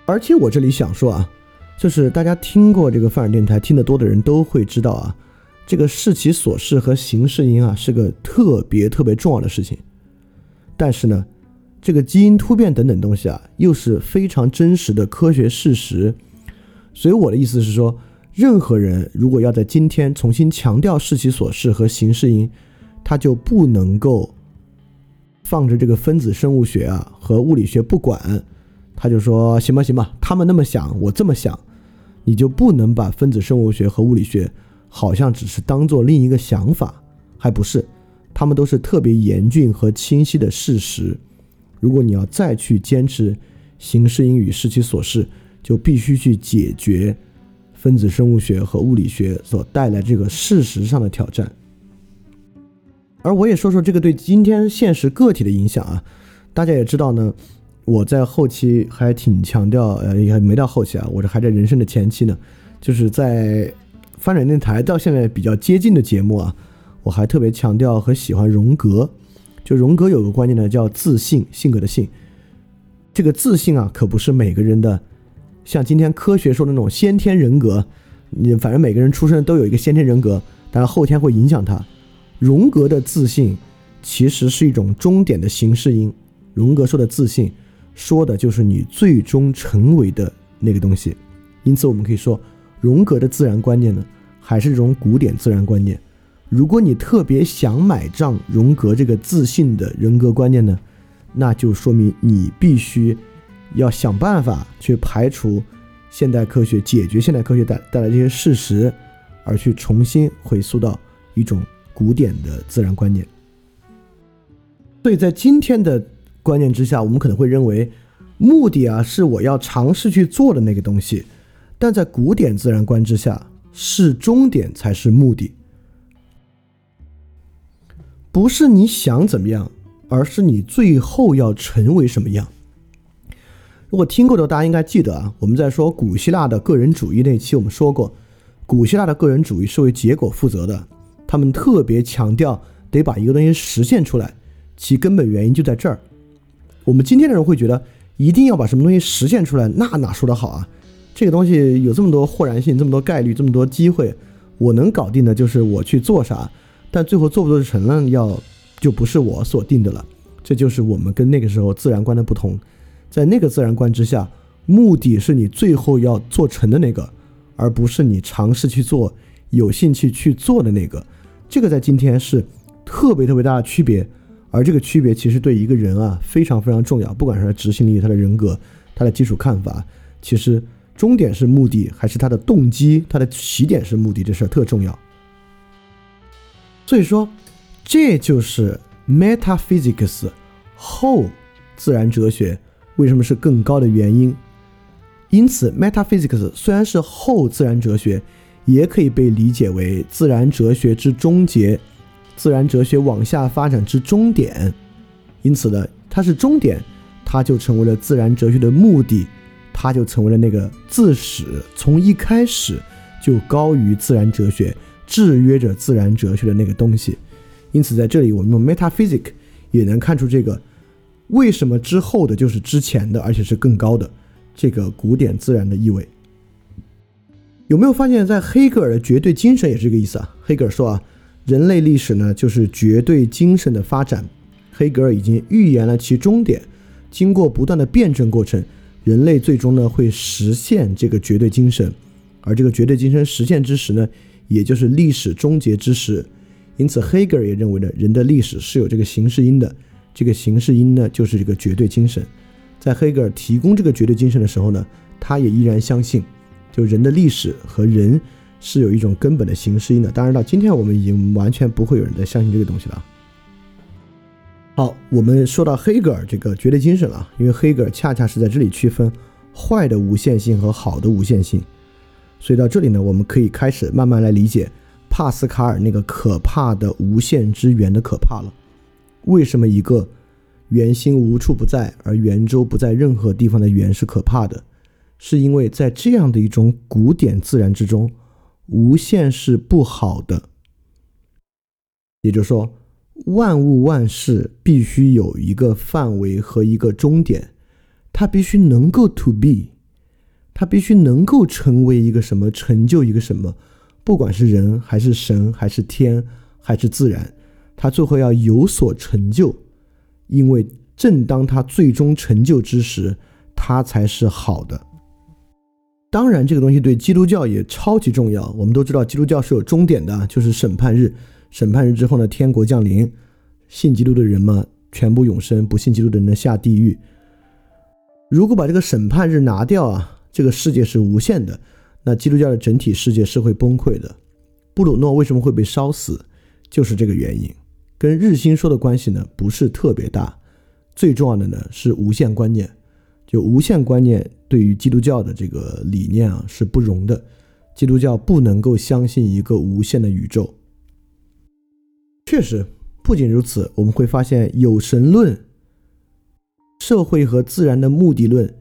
而且我这里想说啊，就是大家听过这个范尔电台听得多的人都会知道啊，这个视其所视和形式因啊是个特别特别重要的事情。但是呢，这个基因突变等等东西啊，又是非常真实的科学事实。所以我的意思是说，任何人如果要在今天重新强调视其所视和形式因，他就不能够放着这个分子生物学啊和物理学不管，他就说行吧行吧，他们那么想，我这么想，你就不能把分子生物学和物理学好像只是当做另一个想法，还不是，他们都是特别严峻和清晰的事实。如果你要再去坚持形式因与视其所示，就必须去解决分子生物学和物理学所带来这个事实上的挑战。而我也说说这个对今天现实个体的影响啊，大家也知道呢，我在后期还挺强调，呃，也没到后期啊，我这还在人生的前期呢，就是在发展电台到现在比较接近的节目啊，我还特别强调和喜欢荣格，就荣格有个观念呢，叫自信，性格的性，这个自信啊，可不是每个人的，像今天科学说的那种先天人格，你反正每个人出生都有一个先天人格，但是后天会影响他。荣格的自信其实是一种终点的形式因。荣格说的自信，说的就是你最终成为的那个东西。因此，我们可以说，荣格的自然观念呢，还是这种古典自然观念。如果你特别想买账荣格这个自信的人格观念呢，那就说明你必须要想办法去排除现代科学，解决现代科学带带来这些事实，而去重新回溯到一种。古典的自然观念，所以在今天的观念之下，我们可能会认为，目的啊是我要尝试去做的那个东西，但在古典自然观之下，是终点才是目的，不是你想怎么样，而是你最后要成为什么样。如果听过的大家应该记得啊，我们在说古希腊的个人主义那期，我们说过，古希腊的个人主义是为结果负责的。他们特别强调得把一个东西实现出来，其根本原因就在这儿。我们今天的人会觉得一定要把什么东西实现出来，那哪说得好啊？这个东西有这么多豁然性，这么多概率，这么多机会，我能搞定的就是我去做啥，但最后做不做成了，要就不是我所定的了。这就是我们跟那个时候自然观的不同，在那个自然观之下，目的是你最后要做成的那个，而不是你尝试去做、有兴趣去做的那个。这个在今天是特别特别大的区别，而这个区别其实对一个人啊非常非常重要，不管是他执行力、他的人格、他的基础看法，其实终点是目的还是他的动机、他的起点是目的，这事儿特重要。所以说，这就是 metaphysics 后自然哲学为什么是更高的原因。因此，metaphysics 虽然是后自然哲学，也可以被理解为自然哲学之终结，自然哲学往下发展之终点。因此呢，它是终点，它就成为了自然哲学的目的，它就成为了那个自始从一开始就高于自然哲学、制约着自然哲学的那个东西。因此，在这里我们用 metaphysics 也能看出这个为什么之后的就是之前的，而且是更高的。这个古典自然的意味，有没有发现，在黑格尔的绝对精神也是这个意思啊？黑格尔说啊，人类历史呢就是绝对精神的发展。黑格尔已经预言了其终点，经过不断的辩证过程，人类最终呢会实现这个绝对精神，而这个绝对精神实现之时呢，也就是历史终结之时。因此，黑格尔也认为呢，人的历史是有这个形式因的，这个形式因呢就是这个绝对精神。在黑格尔提供这个绝对精神的时候呢，他也依然相信，就人的历史和人是有一种根本的形式因的。当然到今天我们已经完全不会有人再相信这个东西了。好，我们说到黑格尔这个绝对精神了，因为黑格尔恰恰是在这里区分坏的无限性和好的无限性，所以到这里呢，我们可以开始慢慢来理解帕斯卡尔那个可怕的无限之圆的可怕了。为什么一个？圆心无处不在，而圆周不在任何地方的圆是可怕的，是因为在这样的一种古典自然之中，无限是不好的。也就是说，万物万事必须有一个范围和一个终点，它必须能够 to be，他必须能够成为一个什么，成就一个什么，不管是人还是神还是天还是自然，他最后要有所成就。因为正当他最终成就之时，他才是好的。当然，这个东西对基督教也超级重要。我们都知道，基督教是有终点的，就是审判日。审判日之后呢，天国降临，信基督的人嘛，全部永生；不信基督的人呢下地狱。如果把这个审判日拿掉啊，这个世界是无限的，那基督教的整体世界是会崩溃的。布鲁诺为什么会被烧死，就是这个原因。跟日心说的关系呢不是特别大，最重要的呢是无限观念，就无限观念对于基督教的这个理念啊是不容的，基督教不能够相信一个无限的宇宙。确实，不仅如此，我们会发现有神论、社会和自然的目的论，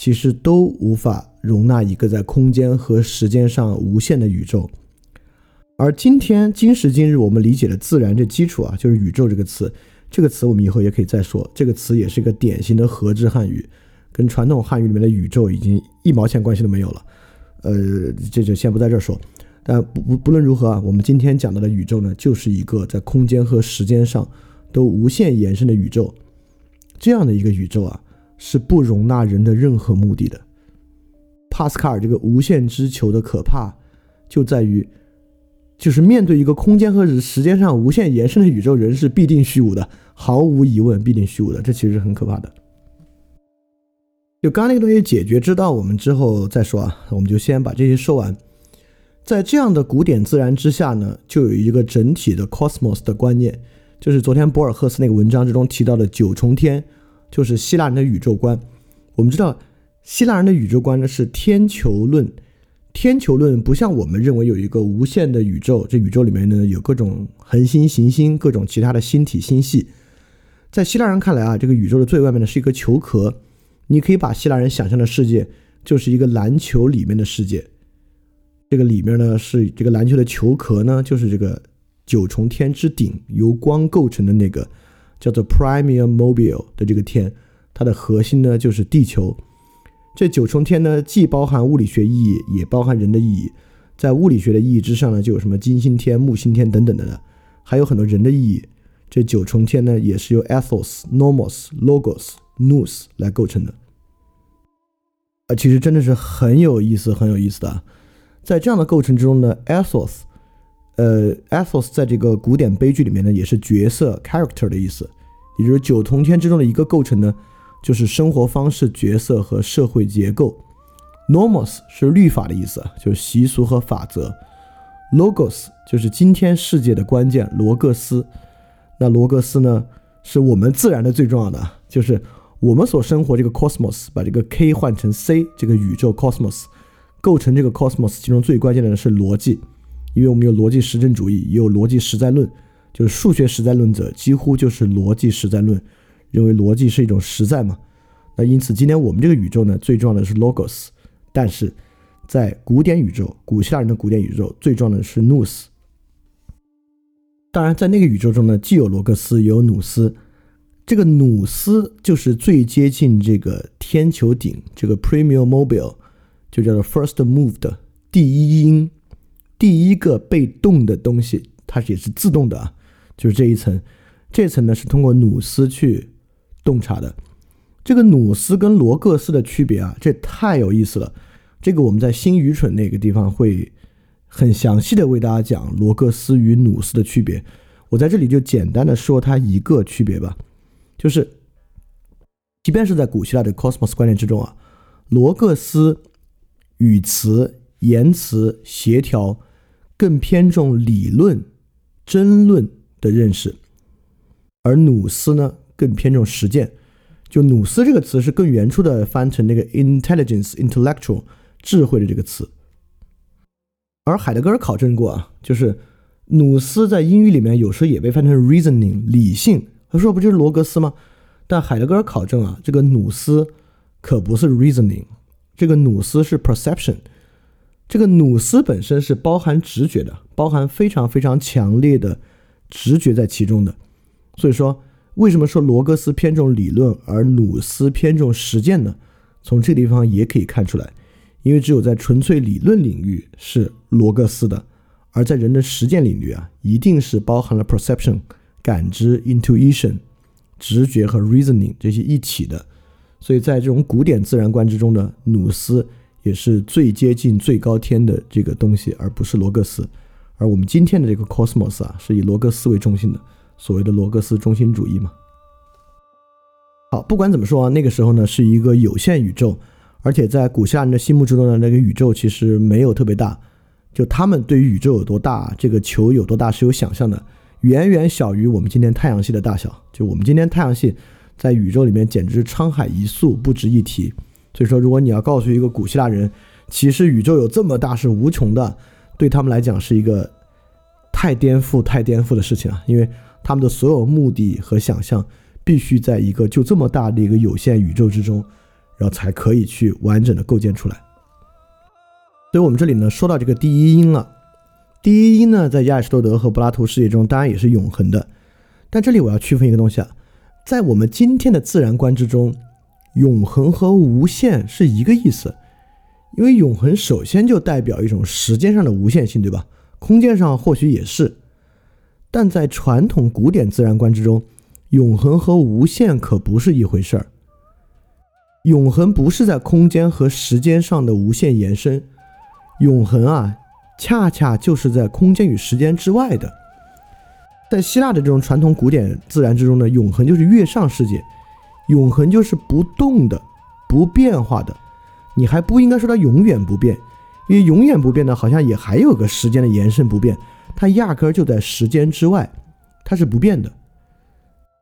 其实都无法容纳一个在空间和时间上无限的宇宙。而今天今时今日，我们理解的自然这基础啊，就是宇宙这个词。这个词我们以后也可以再说。这个词也是一个典型的合制汉语，跟传统汉语里面的宇宙已经一毛钱关系都没有了。呃，这就先不在这儿说。但不不不论如何啊，我们今天讲到的宇宙呢，就是一个在空间和时间上都无限延伸的宇宙。这样的一个宇宙啊，是不容纳人的任何目的的。帕斯卡尔这个无限之球的可怕，就在于。就是面对一个空间和时间上无限延伸的宇宙，人是必定虚无的，毫无疑问必定虚无的。这其实是很可怕的。就刚刚那个东西解决之道，我们之后再说啊。我们就先把这些说完。在这样的古典自然之下呢，就有一个整体的 cosmos 的观念，就是昨天博尔赫斯那个文章之中提到的九重天，就是希腊人的宇宙观。我们知道，希腊人的宇宙观呢是天球论。天球论不像我们认为有一个无限的宇宙，这宇宙里面呢有各种恒星、行星、各种其他的星体、星系。在希腊人看来啊，这个宇宙的最外面呢是一个球壳，你可以把希腊人想象的世界就是一个篮球里面的世界。这个里面呢是这个篮球的球壳呢，就是这个九重天之顶由光构成的那个叫做 Primum Mobile 的这个天，它的核心呢就是地球。这九重天呢，既包含物理学意义，也包含人的意义。在物理学的意义之上呢，就有什么金星天、木星天等等的呢，还有很多人的意义。这九重天呢，也是由 ethos、nomos、logos、nous 来构成的。啊，其实真的是很有意思，很有意思的。在这样的构成之中呢，ethos，呃，ethos 在这个古典悲剧里面呢，也是角色 character 的意思，也就是九重天之中的一个构成呢。就是生活方式、角色和社会结构。Normos 是律法的意思，就是习俗和法则。Logos 就是今天世界的关键，罗格斯。那罗格斯呢，是我们自然的最重要的，就是我们所生活这个 cosmos，把这个 k 换成 c，这个宇宙 cosmos，构成这个 cosmos，其中最关键的是逻辑，因为我们有逻辑实证主义，也有逻辑实在论，就是数学实在论者几乎就是逻辑实在论，认为逻辑是一种实在嘛。那因此今天我们这个宇宙呢，最重要的是 logos，但是在古典宇宙，古希腊人的古典宇宙，最重要的是 nous。当然，在那个宇宙中呢，既有罗格斯，也有努斯。这个努斯就是最接近这个天球顶，这个 premium mobile，就叫做 first moved，第一因，第一个被动的东西，它也是自动的啊，就是这一层。这层呢是通过努斯去洞察的。这个努斯跟罗格斯的区别啊，这太有意思了。这个我们在新愚蠢那个地方会。很详细的为大家讲罗格斯与努斯的区别，我在这里就简单的说它一个区别吧，就是，即便是在古希腊的 cosmos 观念之中啊，罗格斯语词、言辞、协调更偏重理论、争论的认识，而努斯呢更偏重实践。就努斯这个词是更原初的翻成那个 intelligence、intellectual 智慧的这个词。而海德格尔考证过啊，就是努斯在英语里面有时候也被翻成 reasoning 理性，他说不就是罗格斯吗？但海德格尔考证啊，这个努斯可不是 reasoning，这个努斯是 perception，这个努斯本身是包含直觉的，包含非常非常强烈的直觉在其中的。所以说，为什么说罗格斯偏重理论，而努斯偏重实践呢？从这个地方也可以看出来。因为只有在纯粹理论领域是罗格斯的，而在人的实践领域啊，一定是包含了 perception 感知、intuition 直觉和 reasoning 这些一体的。所以在这种古典自然观之中的努斯也是最接近最高天的这个东西，而不是罗格斯。而我们今天的这个 cosmos 啊，是以罗格斯为中心的，所谓的罗格斯中心主义嘛。好，不管怎么说啊，那个时候呢是一个有限宇宙。而且在古希腊人的心目之中的那个宇宙其实没有特别大，就他们对于宇宙有多大，这个球有多大是有想象的，远远小于我们今天太阳系的大小。就我们今天太阳系在宇宙里面简直沧海一粟，不值一提。所以说，如果你要告诉一个古希腊人，其实宇宙有这么大是无穷的，对他们来讲是一个太颠覆、太颠覆的事情啊，因为他们的所有目的和想象必须在一个就这么大的一个有限宇宙之中。然后才可以去完整的构建出来。所以，我们这里呢说到这个第一因了。第一因呢，在亚里士多德和柏拉图世界中，当然也是永恒的。但这里我要区分一个东西啊，在我们今天的自然观之中，永恒和无限是一个意思。因为永恒首先就代表一种时间上的无限性，对吧？空间上或许也是。但在传统古典自然观之中，永恒和无限可不是一回事儿。永恒不是在空间和时间上的无限延伸，永恒啊，恰恰就是在空间与时间之外的。在希腊的这种传统古典自然之中呢，永恒就是月上世界，永恒就是不动的、不变化的。你还不应该说它永远不变，因为永远不变的，好像也还有个时间的延伸不变，它压根儿就在时间之外，它是不变的。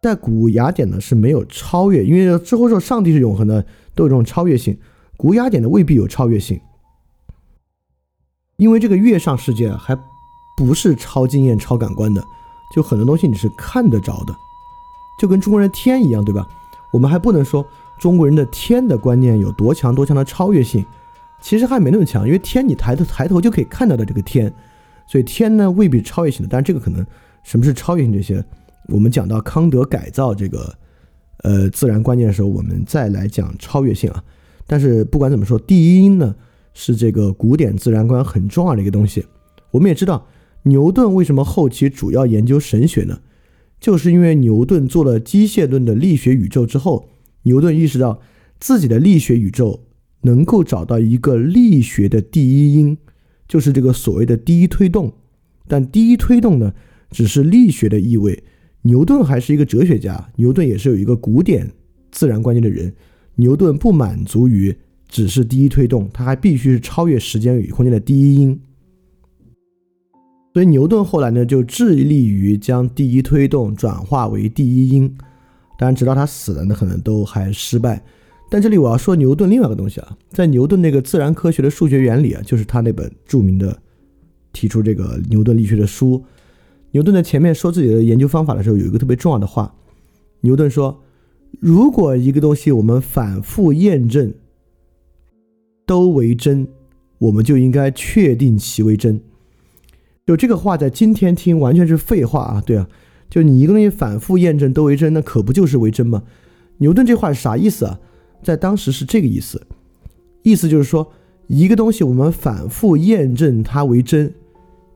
在古雅典呢是没有超越，因为之后说上帝是永恒的，都有这种超越性。古雅典的未必有超越性，因为这个月上世界还不是超经验、超感官的，就很多东西你是看得着的，就跟中国人天一样，对吧？我们还不能说中国人的天的观念有多强、多强的超越性，其实还没那么强，因为天你抬头抬头就可以看到的这个天，所以天呢未必超越性的。但是这个可能什么是超越性这些？我们讲到康德改造这个，呃，自然观念的时候，我们再来讲超越性啊。但是不管怎么说，第一呢是这个古典自然观很重要的一个东西。我们也知道，牛顿为什么后期主要研究神学呢？就是因为牛顿做了机械论的力学宇宙之后，牛顿意识到自己的力学宇宙能够找到一个力学的第一因，就是这个所谓的第一推动。但第一推动呢，只是力学的意味。牛顿还是一个哲学家，牛顿也是有一个古典自然观念的人。牛顿不满足于只是第一推动，他还必须是超越时间与空间的第一因。所以牛顿后来呢，就致力于将第一推动转化为第一因。当然，直到他死了，那可能都还失败。但这里我要说牛顿另外一个东西啊，在牛顿那个自然科学的数学原理啊，就是他那本著名的提出这个牛顿力学的书。牛顿在前面说自己的研究方法的时候，有一个特别重要的话。牛顿说：“如果一个东西我们反复验证都为真，我们就应该确定其为真。”就这个话在今天听完全是废话啊！对啊，就你一个东西反复验证都为真，那可不就是为真吗？牛顿这话是啥意思啊？在当时是这个意思，意思就是说，一个东西我们反复验证它为真，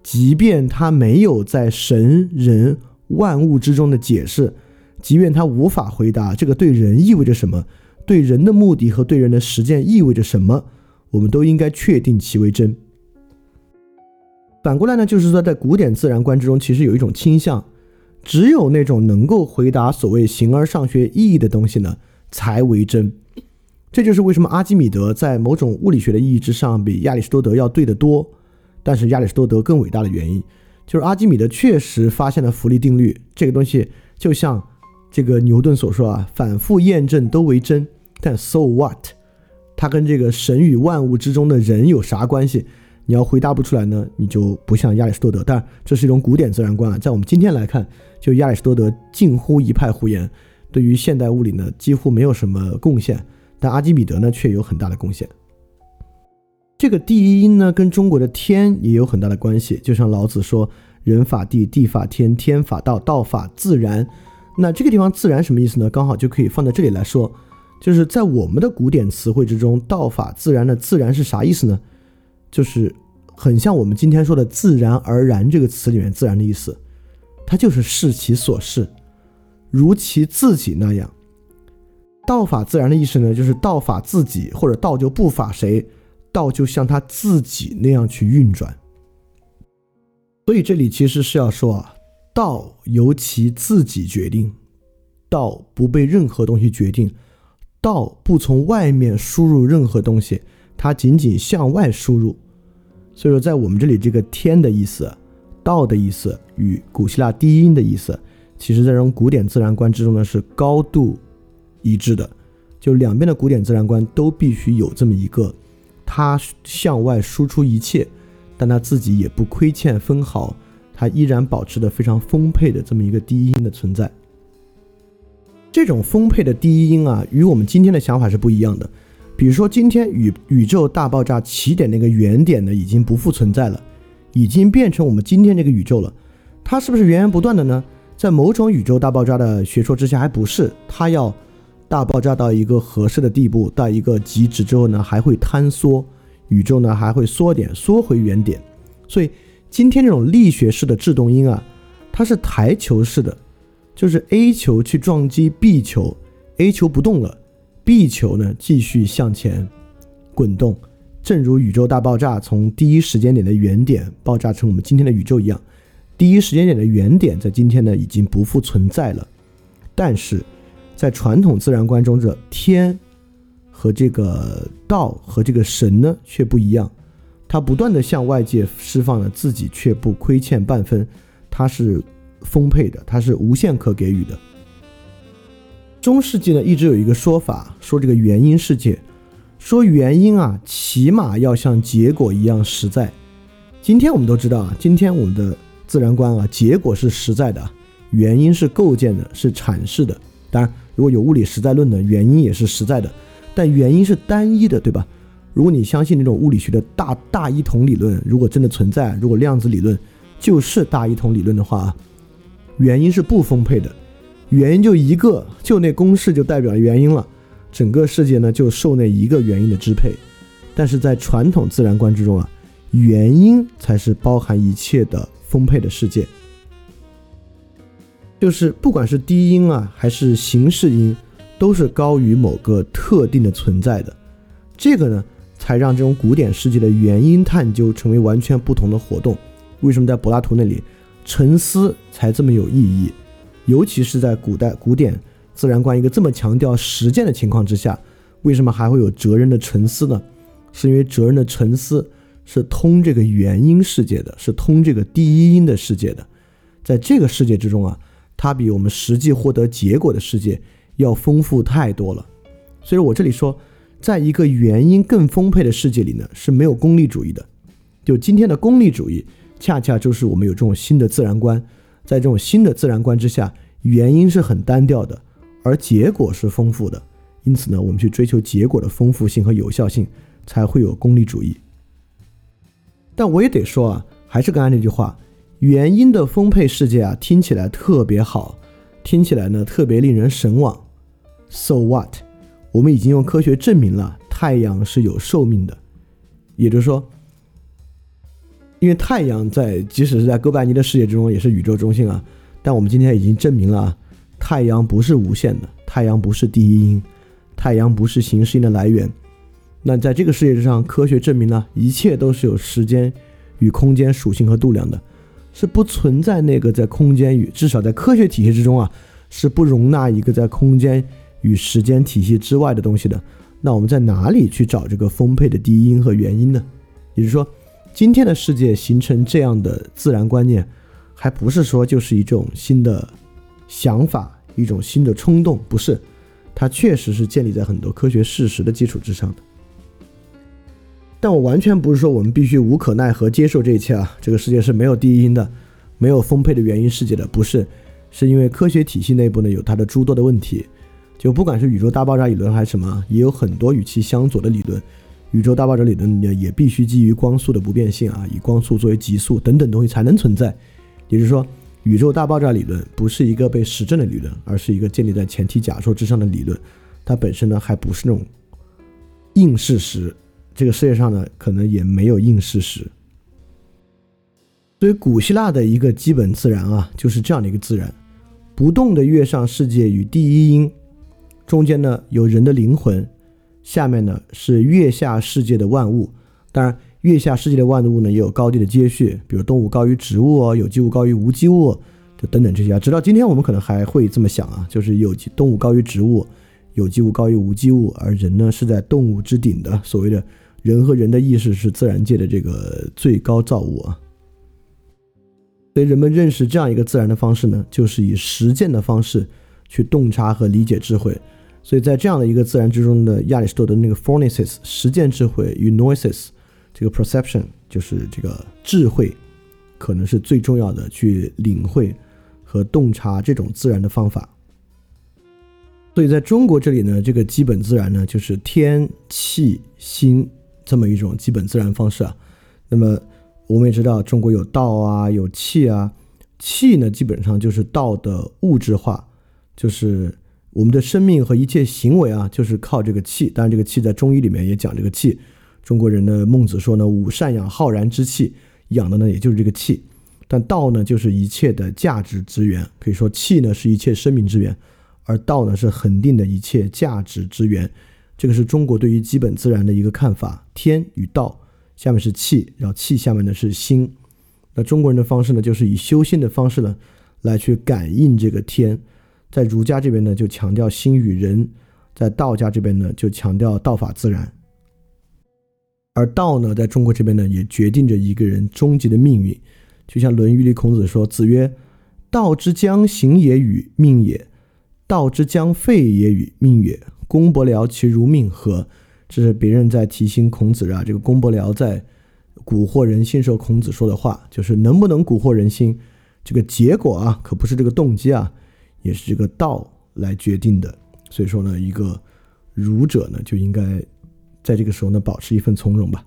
即便它没有在神人万物之中的解释，即便它无法回答这个对人意味着什么，对人的目的和对人的实践意味着什么，我们都应该确定其为真。反过来呢，就是说，在古典自然观之中，其实有一种倾向，只有那种能够回答所谓形而上学意义的东西呢，才为真。这就是为什么阿基米德在某种物理学的意义之上比亚里士多德要对得多，但是亚里士多德更伟大的原因，就是阿基米德确实发现了浮力定律这个东西，就像这个牛顿所说啊，反复验证都为真。但 so what？它跟这个神与万物之中的人有啥关系？你要回答不出来呢，你就不像亚里士多德。但这是一种古典自然观啊，在我们今天来看，就亚里士多德近乎一派胡言，对于现代物理呢几乎没有什么贡献。但阿基米德呢，却有很大的贡献。这个第一因呢，跟中国的天也有很大的关系。就像老子说：“人法地，地法天，天法道，道法自然。”那这个地方“自然”什么意思呢？刚好就可以放在这里来说，就是在我们的古典词汇之中，“道法自然”的“自然”是啥意思呢？就是很像我们今天说的“自然而然”这个词里面“自然”的意思，它就是视其所视，如其自己那样。道法自然的意思呢，就是道法自己，或者道就不法谁，道就像他自己那样去运转。所以这里其实是要说啊，道由其自己决定，道不被任何东西决定，道不从外面输入任何东西，它仅仅向外输入。所以说，在我们这里，这个天的意思，道的意思与古希腊第一音的意思，其实在这种古典自然观之中呢，是高度。一致的，就两边的古典自然观都必须有这么一个，它向外输出一切，但它自己也不亏欠分毫，它依然保持的非常丰沛的这么一个第一音的存在。这种丰沛的第一音啊，与我们今天的想法是不一样的。比如说，今天宇宇宙大爆炸起点那个原点呢，已经不复存在了，已经变成我们今天这个宇宙了。它是不是源源不断的呢？在某种宇宙大爆炸的学说之下，还不是，它要。大爆炸到一个合适的地步，到一个极值之后呢，还会坍缩，宇宙呢还会缩点，缩回原点。所以今天这种力学式的制动音啊，它是台球式的，就是 A 球去撞击 B 球，A 球不动了地球呢继续向前滚动，正如宇宙大爆炸从第一时间点的原点爆炸成我们今天的宇宙一样，第一时间点的原点在今天呢已经不复存在了，但是。在传统自然观中，这天和这个道和这个神呢却不一样，它不断的向外界释放了自己，却不亏欠半分，它是丰沛的，它是无限可给予的。中世纪呢一直有一个说法，说这个原因世界，说原因啊起码要像结果一样实在。今天我们都知道啊，今天我们的自然观啊，结果是实在的，原因是构建的，是阐释的，当然。如果有物理实在论的原因也是实在的，但原因是单一的，对吧？如果你相信那种物理学的大大一统理论，如果真的存在，如果量子理论就是大一统理论的话，原因是不丰沛的，原因就一个，就那公式就代表原因了，整个世界呢就受那一个原因的支配。但是在传统自然观之中啊，原因才是包含一切的丰沛的世界。就是不管是低音啊，还是形式音，都是高于某个特定的存在的。这个呢，才让这种古典世界的原因探究成为完全不同的活动。为什么在柏拉图那里，沉思才这么有意义？尤其是在古代古典自然观一个这么强调实践的情况之下，为什么还会有哲人的沉思呢？是因为哲人的沉思是通这个原因世界的，是通这个第一因的世界的。在这个世界之中啊。它比我们实际获得结果的世界要丰富太多了。所以我这里说，在一个原因更丰沛的世界里呢，是没有功利主义的。就今天的功利主义，恰恰就是我们有这种新的自然观，在这种新的自然观之下，原因是很单调的，而结果是丰富的。因此呢，我们去追求结果的丰富性和有效性，才会有功利主义。但我也得说啊，还是刚才那句话，原因的丰沛世界啊，听起来特别好，听起来呢特别令人神往。So what？我们已经用科学证明了太阳是有寿命的，也就是说，因为太阳在即使是在哥白尼的世界之中也是宇宙中心啊，但我们今天已经证明了太阳不是无限的，太阳不是第一因。太阳不是形式因的来源，那在这个世界之上，科学证明呢，一切都是有时间与空间属性和度量的，是不存在那个在空间与至少在科学体系之中啊，是不容纳一个在空间与时间体系之外的东西的。那我们在哪里去找这个丰沛的第一因和原因呢？也就是说，今天的世界形成这样的自然观念，还不是说就是一种新的想法，一种新的冲动，不是。它确实是建立在很多科学事实的基础之上的，但我完全不是说我们必须无可奈何接受这一切啊！这个世界是没有第一因的，没有丰沛的原因世界的，不是，是因为科学体系内部呢有它的诸多的问题，就不管是宇宙大爆炸理论还是什么，也有很多与其相左的理论。宇宙大爆炸理论呢也必须基于光速的不变性啊，以光速作为极速等等东西才能存在，也就是说。宇宙大爆炸理论不是一个被实证的理论，而是一个建立在前提假说之上的理论。它本身呢，还不是那种硬事实。这个世界上呢，可能也没有硬事实。所以，古希腊的一个基本自然啊，就是这样的一个自然：不动的月上世界与第一因，中间呢有人的灵魂，下面呢是月下世界的万物。当然。月下世界的万物呢，也有高低的接续，比如动物高于植物哦，有机物高于无机物，就等等这些啊。直到今天，我们可能还会这么想啊，就是有机动物高于植物，有机物高于无机物，而人呢是在动物之顶的。所谓的人和人的意识是自然界的这个最高造物啊。所以人们认识这样一个自然的方式呢，就是以实践的方式去洞察和理解智慧。所以在这样的一个自然之中的亚里士多德那个 phronesis 实践智慧与 noises。这个 perception 就是这个智慧，可能是最重要的去领会和洞察这种自然的方法。所以在中国这里呢，这个基本自然呢，就是天气心这么一种基本自然方式啊。那么我们也知道，中国有道啊，有气啊。气呢，基本上就是道的物质化，就是我们的生命和一切行为啊，就是靠这个气。当然，这个气在中医里面也讲这个气。中国人的孟子说呢：“五善养浩然之气，养的呢也就是这个气。但道呢，就是一切的价值之源。可以说，气呢是一切生命之源，而道呢是恒定的一切价值之源。这个是中国对于基本自然的一个看法。天与道，下面是气，然后气下面呢是心。那中国人的方式呢，就是以修心的方式呢来去感应这个天。在儒家这边呢，就强调心与人；在道家这边呢，就强调道法自然。”而道呢，在中国这边呢，也决定着一个人终极的命运。就像《论语》里孔子说：“子曰，道之将行也与命也，道之将废也与命也。公伯僚其如命何？”这是别人在提醒孔子啊。这个公伯僚在蛊惑人心时候，孔子说的话，就是能不能蛊惑人心，这个结果啊，可不是这个动机啊，也是这个道来决定的。所以说呢，一个儒者呢，就应该。在这个时候呢，保持一份从容吧。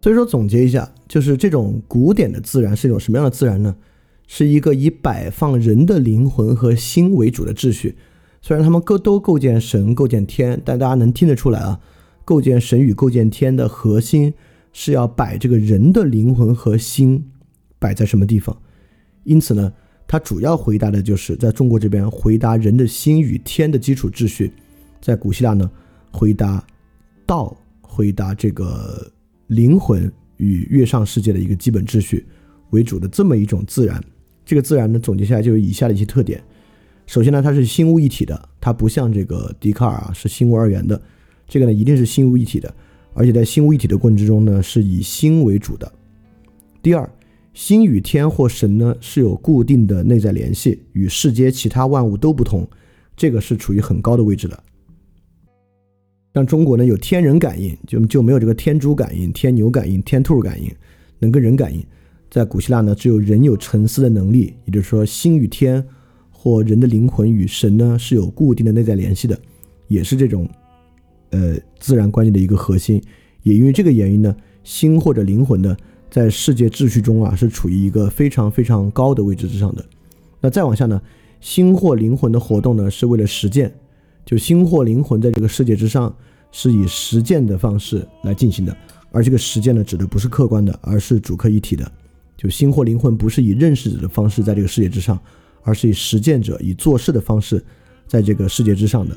所以说，总结一下，就是这种古典的自然是一种什么样的自然呢？是一个以摆放人的灵魂和心为主的秩序。虽然他们构都构建神、构建天，但大家能听得出来啊，构建神与构建天的核心是要摆这个人的灵魂和心摆在什么地方。因此呢，它主要回答的就是在中国这边回答人的心与天的基础秩序，在古希腊呢。回答道，回答这个灵魂与月上世界的一个基本秩序为主的这么一种自然，这个自然呢总结下来就有以下的一些特点。首先呢，它是心物一体的，它不像这个笛卡尔啊是心物二元的，这个呢一定是心物一体的，而且在心物一体的过程之中呢是以心为主的。第二，心与天或神呢是有固定的内在联系，与世间其他万物都不同，这个是处于很高的位置的。像中国呢有天人感应，就就没有这个天猪感应、天牛感应、天兔感应，能跟人感应。在古希腊呢，只有人有沉思的能力，也就是说，心与天或人的灵魂与神呢是有固定的内在联系的，也是这种呃自然观念的一个核心。也因为这个原因呢，心或者灵魂呢。在世界秩序中啊，是处于一个非常非常高的位置之上的。那再往下呢，心或灵魂的活动呢，是为了实践。就心或灵魂在这个世界之上，是以实践的方式来进行的。而这个实践呢，指的不是客观的，而是主客一体的。就心或灵魂不是以认识者的方式在这个世界之上，而是以实践者以做事的方式在这个世界之上的。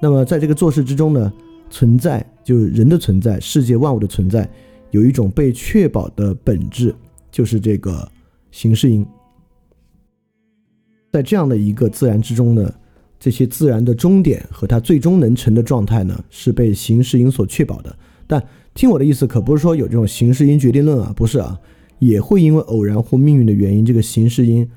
那么在这个做事之中呢，存在就是人的存在，世界万物的存在。有一种被确保的本质，就是这个形式因。在这样的一个自然之中呢，这些自然的终点和它最终能成的状态呢，是被形式因所确保的。但听我的意思，可不是说有这种形式因决定论啊，不是啊，也会因为偶然或命运的原因，这个形式因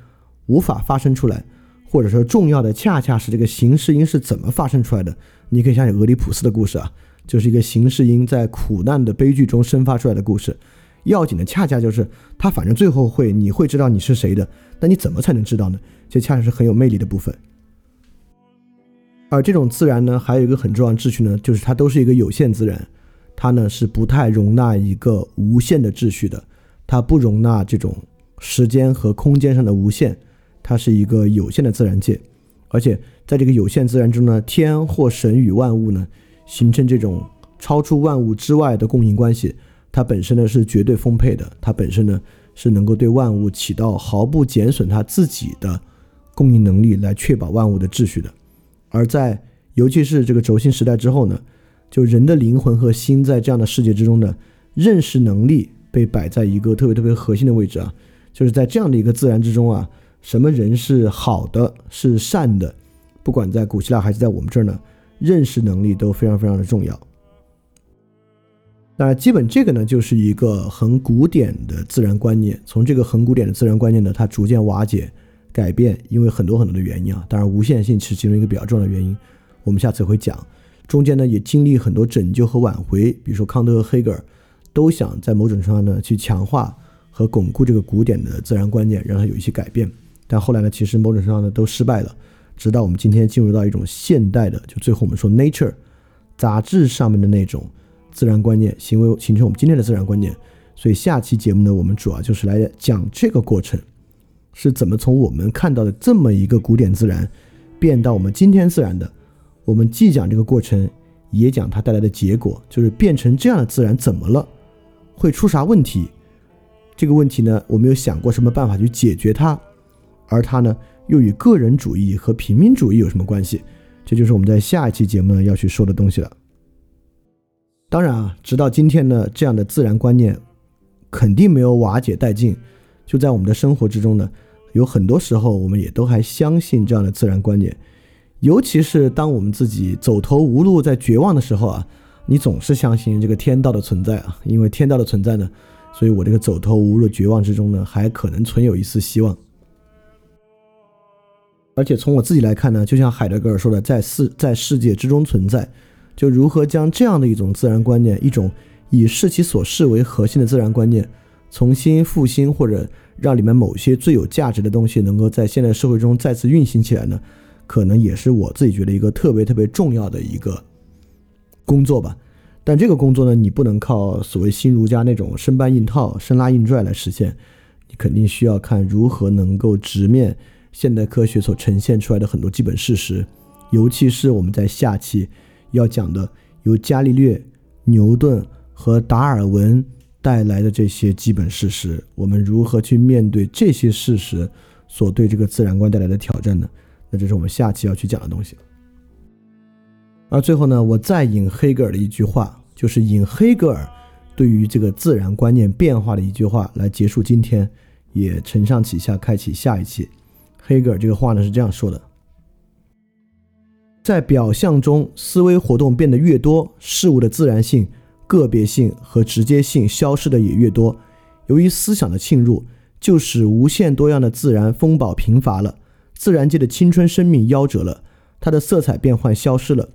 无法发生出来，或者说重要的恰恰是这个形式因是怎么发生出来的。你可以想想俄狄浦斯的故事啊。就是一个形式因在苦难的悲剧中生发出来的故事，要紧的恰恰就是他，反正最后会你会知道你是谁的，那你怎么才能知道呢？这恰恰是很有魅力的部分。而这种自然呢，还有一个很重要的秩序呢，就是它都是一个有限自然，它呢是不太容纳一个无限的秩序的，它不容纳这种时间和空间上的无限，它是一个有限的自然界，而且在这个有限自然中呢，天或神与万物呢。形成这种超出万物之外的供应关系，它本身呢是绝对丰沛的，它本身呢是能够对万物起到毫不减损它自己的供应能力，来确保万物的秩序的。而在尤其是这个轴心时代之后呢，就人的灵魂和心在这样的世界之中呢，认识能力被摆在一个特别特别核心的位置啊，就是在这样的一个自然之中啊，什么人是好的，是善的，不管在古希腊还是在我们这儿呢。认识能力都非常非常的重要。那基本这个呢，就是一个很古典的自然观念。从这个很古典的自然观念呢，它逐渐瓦解、改变，因为很多很多的原因啊。当然，无限性是其中一个比较重要的原因。我们下次会讲。中间呢，也经历很多拯救和挽回。比如说，康德和黑格尔都想在某种程度上呢，去强化和巩固这个古典的自然观念，让它有一些改变。但后来呢，其实某种程度上呢，都失败了。直到我们今天进入到一种现代的，就最后我们说《Nature》杂志上面的那种自然观念，行为形成我们今天的自然观念。所以下期节目呢，我们主要就是来讲这个过程是怎么从我们看到的这么一个古典自然变到我们今天自然的。我们既讲这个过程，也讲它带来的结果，就是变成这样的自然怎么了，会出啥问题？这个问题呢，我们有想过什么办法去解决它？而它呢？又与个人主义和平民主义有什么关系？这就是我们在下一期节目呢要去说的东西了。当然啊，直到今天呢，这样的自然观念肯定没有瓦解殆尽。就在我们的生活之中呢，有很多时候我们也都还相信这样的自然观念。尤其是当我们自己走投无路、在绝望的时候啊，你总是相信这个天道的存在啊。因为天道的存在呢，所以我这个走投无路、绝望之中呢，还可能存有一丝希望。而且从我自己来看呢，就像海德格尔说的，在世在世界之中存在，就如何将这样的一种自然观念，一种以视其所视为核心的自然观念，重新复兴或者让里面某些最有价值的东西能够在现代社会中再次运行起来呢？可能也是我自己觉得一个特别特别重要的一个工作吧。但这个工作呢，你不能靠所谓新儒家那种生搬硬套、生拉硬拽来实现，你肯定需要看如何能够直面。现代科学所呈现出来的很多基本事实，尤其是我们在下期要讲的由伽利略、牛顿和达尔文带来的这些基本事实，我们如何去面对这些事实所对这个自然观带来的挑战呢？那这是我们下期要去讲的东西。而最后呢，我再引黑格尔的一句话，就是引黑格尔对于这个自然观念变化的一句话来结束今天，也承上启下，开启下一期。黑格尔这个话呢是这样说的：在表象中，思维活动变得越多，事物的自然性、个别性和直接性消失的也越多。由于思想的侵入，就使无限多样的自然风暴贫乏了，自然界的青春生命夭折了，它的色彩变幻消失了。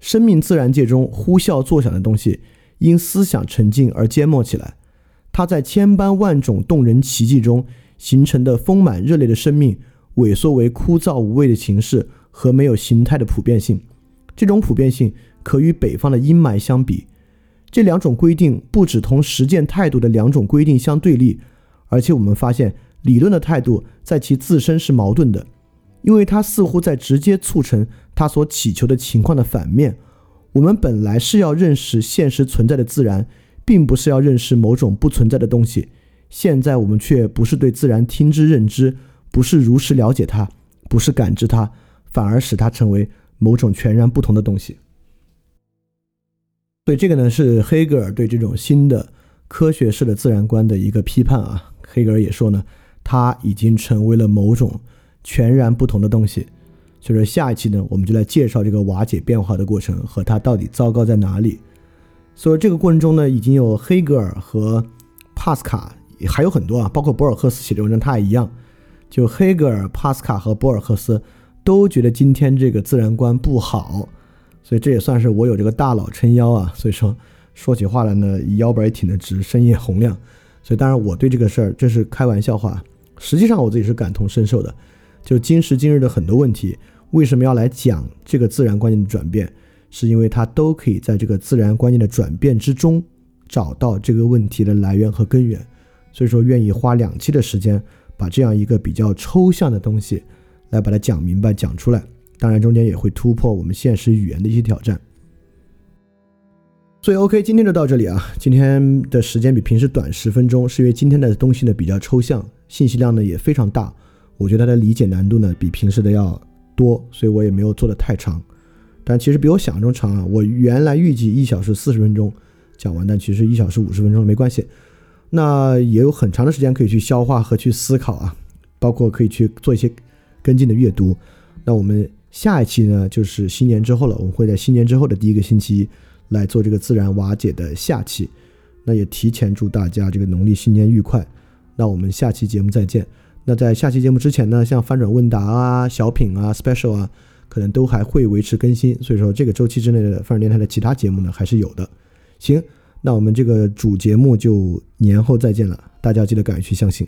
生命自然界中呼啸作响的东西，因思想沉静而缄默起来。它在千般万种动人奇迹中形成的丰满热烈的生命，萎缩为枯燥无味的形式和没有形态的普遍性。这种普遍性可与北方的阴霾相比。这两种规定不只同实践态度的两种规定相对立，而且我们发现理论的态度在其自身是矛盾的，因为它似乎在直接促成它所祈求的情况的反面。我们本来是要认识现实存在的自然，并不是要认识某种不存在的东西。现在我们却不是对自然听之任之，不是如实了解它，不是感知它，反而使它成为某种全然不同的东西。所以这个呢是黑格尔对这种新的科学式的自然观的一个批判啊。黑格尔也说呢，它已经成为了某种全然不同的东西。所以说下一期呢，我们就来介绍这个瓦解变化的过程和它到底糟糕在哪里。所以这个过程中呢，已经有黑格尔和帕斯卡，还有很多啊，包括博尔赫斯写的文章，他也一样。就黑格尔、帕斯卡和博尔赫斯都觉得今天这个自然观不好。所以这也算是我有这个大佬撑腰啊，所以说说起话来呢，腰板也挺得直，声音也洪亮。所以当然我对这个事儿这是开玩笑话，实际上我自己是感同身受的。就今时今日的很多问题，为什么要来讲这个自然观念的转变？是因为它都可以在这个自然观念的转变之中找到这个问题的来源和根源。所以说愿意花两期的时间把这样一个比较抽象的东西来把它讲明白、讲出来。当然，中间也会突破我们现实语言的一些挑战。所以，OK，今天就到这里啊。今天的时间比平时短十分钟，是因为今天的东西呢比较抽象，信息量呢也非常大。我觉得它的理解难度呢比平时的要多，所以我也没有做的太长。但其实比我想象中长啊。我原来预计一小时四十分钟讲完，但其实一小时五十分钟没关系。那也有很长的时间可以去消化和去思考啊，包括可以去做一些跟进的阅读。那我们。下一期呢，就是新年之后了。我们会在新年之后的第一个星期来做这个自然瓦解的下期。那也提前祝大家这个农历新年愉快。那我们下期节目再见。那在下期节目之前呢，像翻转问答啊、小品啊、special 啊，可能都还会维持更新。所以说，这个周期之内的翻转电台的其他节目呢，还是有的。行，那我们这个主节目就年后再见了。大家记得敢于去相信。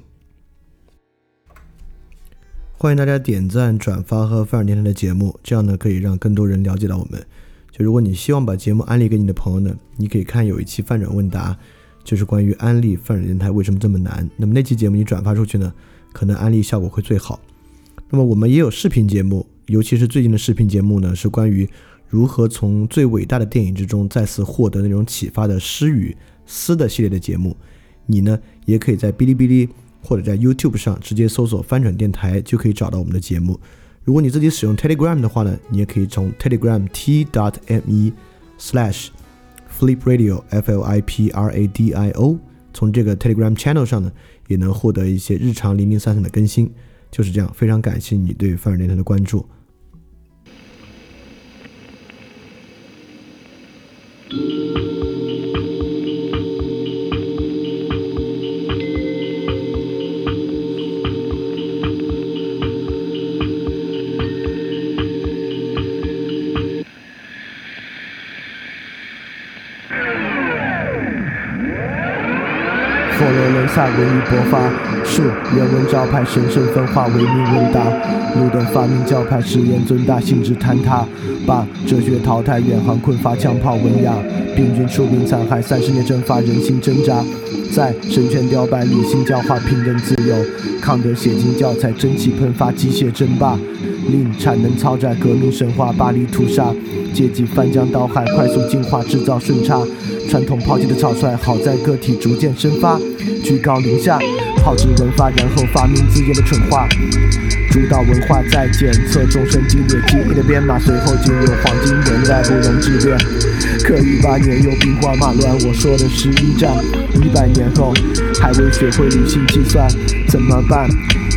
欢迎大家点赞、转发和范尔电台的节目，这样呢可以让更多人了解到我们。就如果你希望把节目安利给你的朋友呢，你可以看有一期范转问答，就是关于安利范尔电台为什么这么难。那么那期节目你转发出去呢，可能安利效果会最好。那么我们也有视频节目，尤其是最近的视频节目呢，是关于如何从最伟大的电影之中再次获得那种启发的诗与诗的系列的节目。你呢也可以在哔哩哔哩。或者在 YouTube 上直接搜索“翻转电台”就可以找到我们的节目。如果你自己使用 Telegram 的话呢，你也可以从 Telegram t.dot.me/slash/flipradio/f-l-i-p-r-a-d-i-o 从这个 Telegram Channel 上呢，也能获得一些日常零零散散的更新。就是这样，非常感谢你对翻转电台的关注。フォロー。萨文艺勃发，树原文招牌神圣分化，唯命问答。路灯发明教派，实验尊大，性质坍塌。把哲学淘汰，远航困乏，枪炮文雅。病菌出兵残害，三十年蒸发，人心挣扎。在神权雕败，理性教化，平等自由。康德写进教材，蒸汽喷发，机械争霸。令产能超载，革命神话，巴黎屠杀。阶级翻江倒海，快速进化，制造顺差。传统抛弃的草率，好在个体逐渐生发。居高临下，炮制文化，然后发明自己的蠢话。主导文化在检测众生激烈记忆的编码，随后进入黄金年代，不容置辩。可一八年又兵荒马乱，我说的是一战。一百年后还未学会理性计算，怎么办？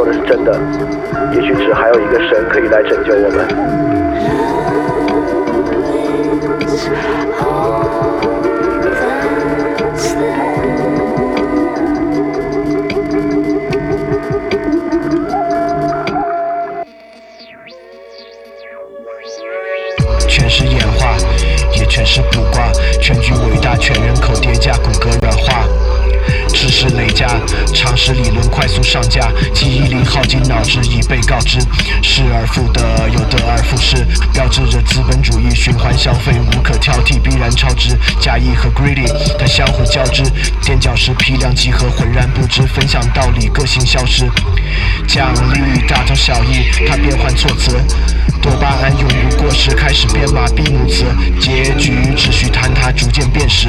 说的是真的，也许只还有一个神可以来拯救我们。全是演化，也全是卜卦，全局伟大，全人常识理论快速上架，记忆力耗尽，脑汁已被告知，失而复得，又得而复失，标志着资本主义循环消费无可挑剔，必然超值。假意和 greedy 它相互交织，垫脚石批量集合，浑然不知，分享道理，个性消失。奖励大同小异，它变换措辞，多巴胺永不过时，开始编码闭幕词，结局只需坍塌，逐渐变实。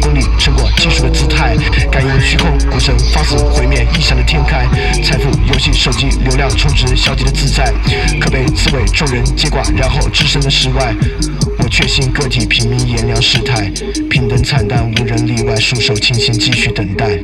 功力，成果技术的姿态，感应虚空，股神放肆毁灭，异想的天开，财富游戏手机流量充值，消极的自在，可被刺猬众人接挂，然后置身的世外。我确信个体平民炎凉世态，平等惨淡，无人例外，束手清心，继续等待。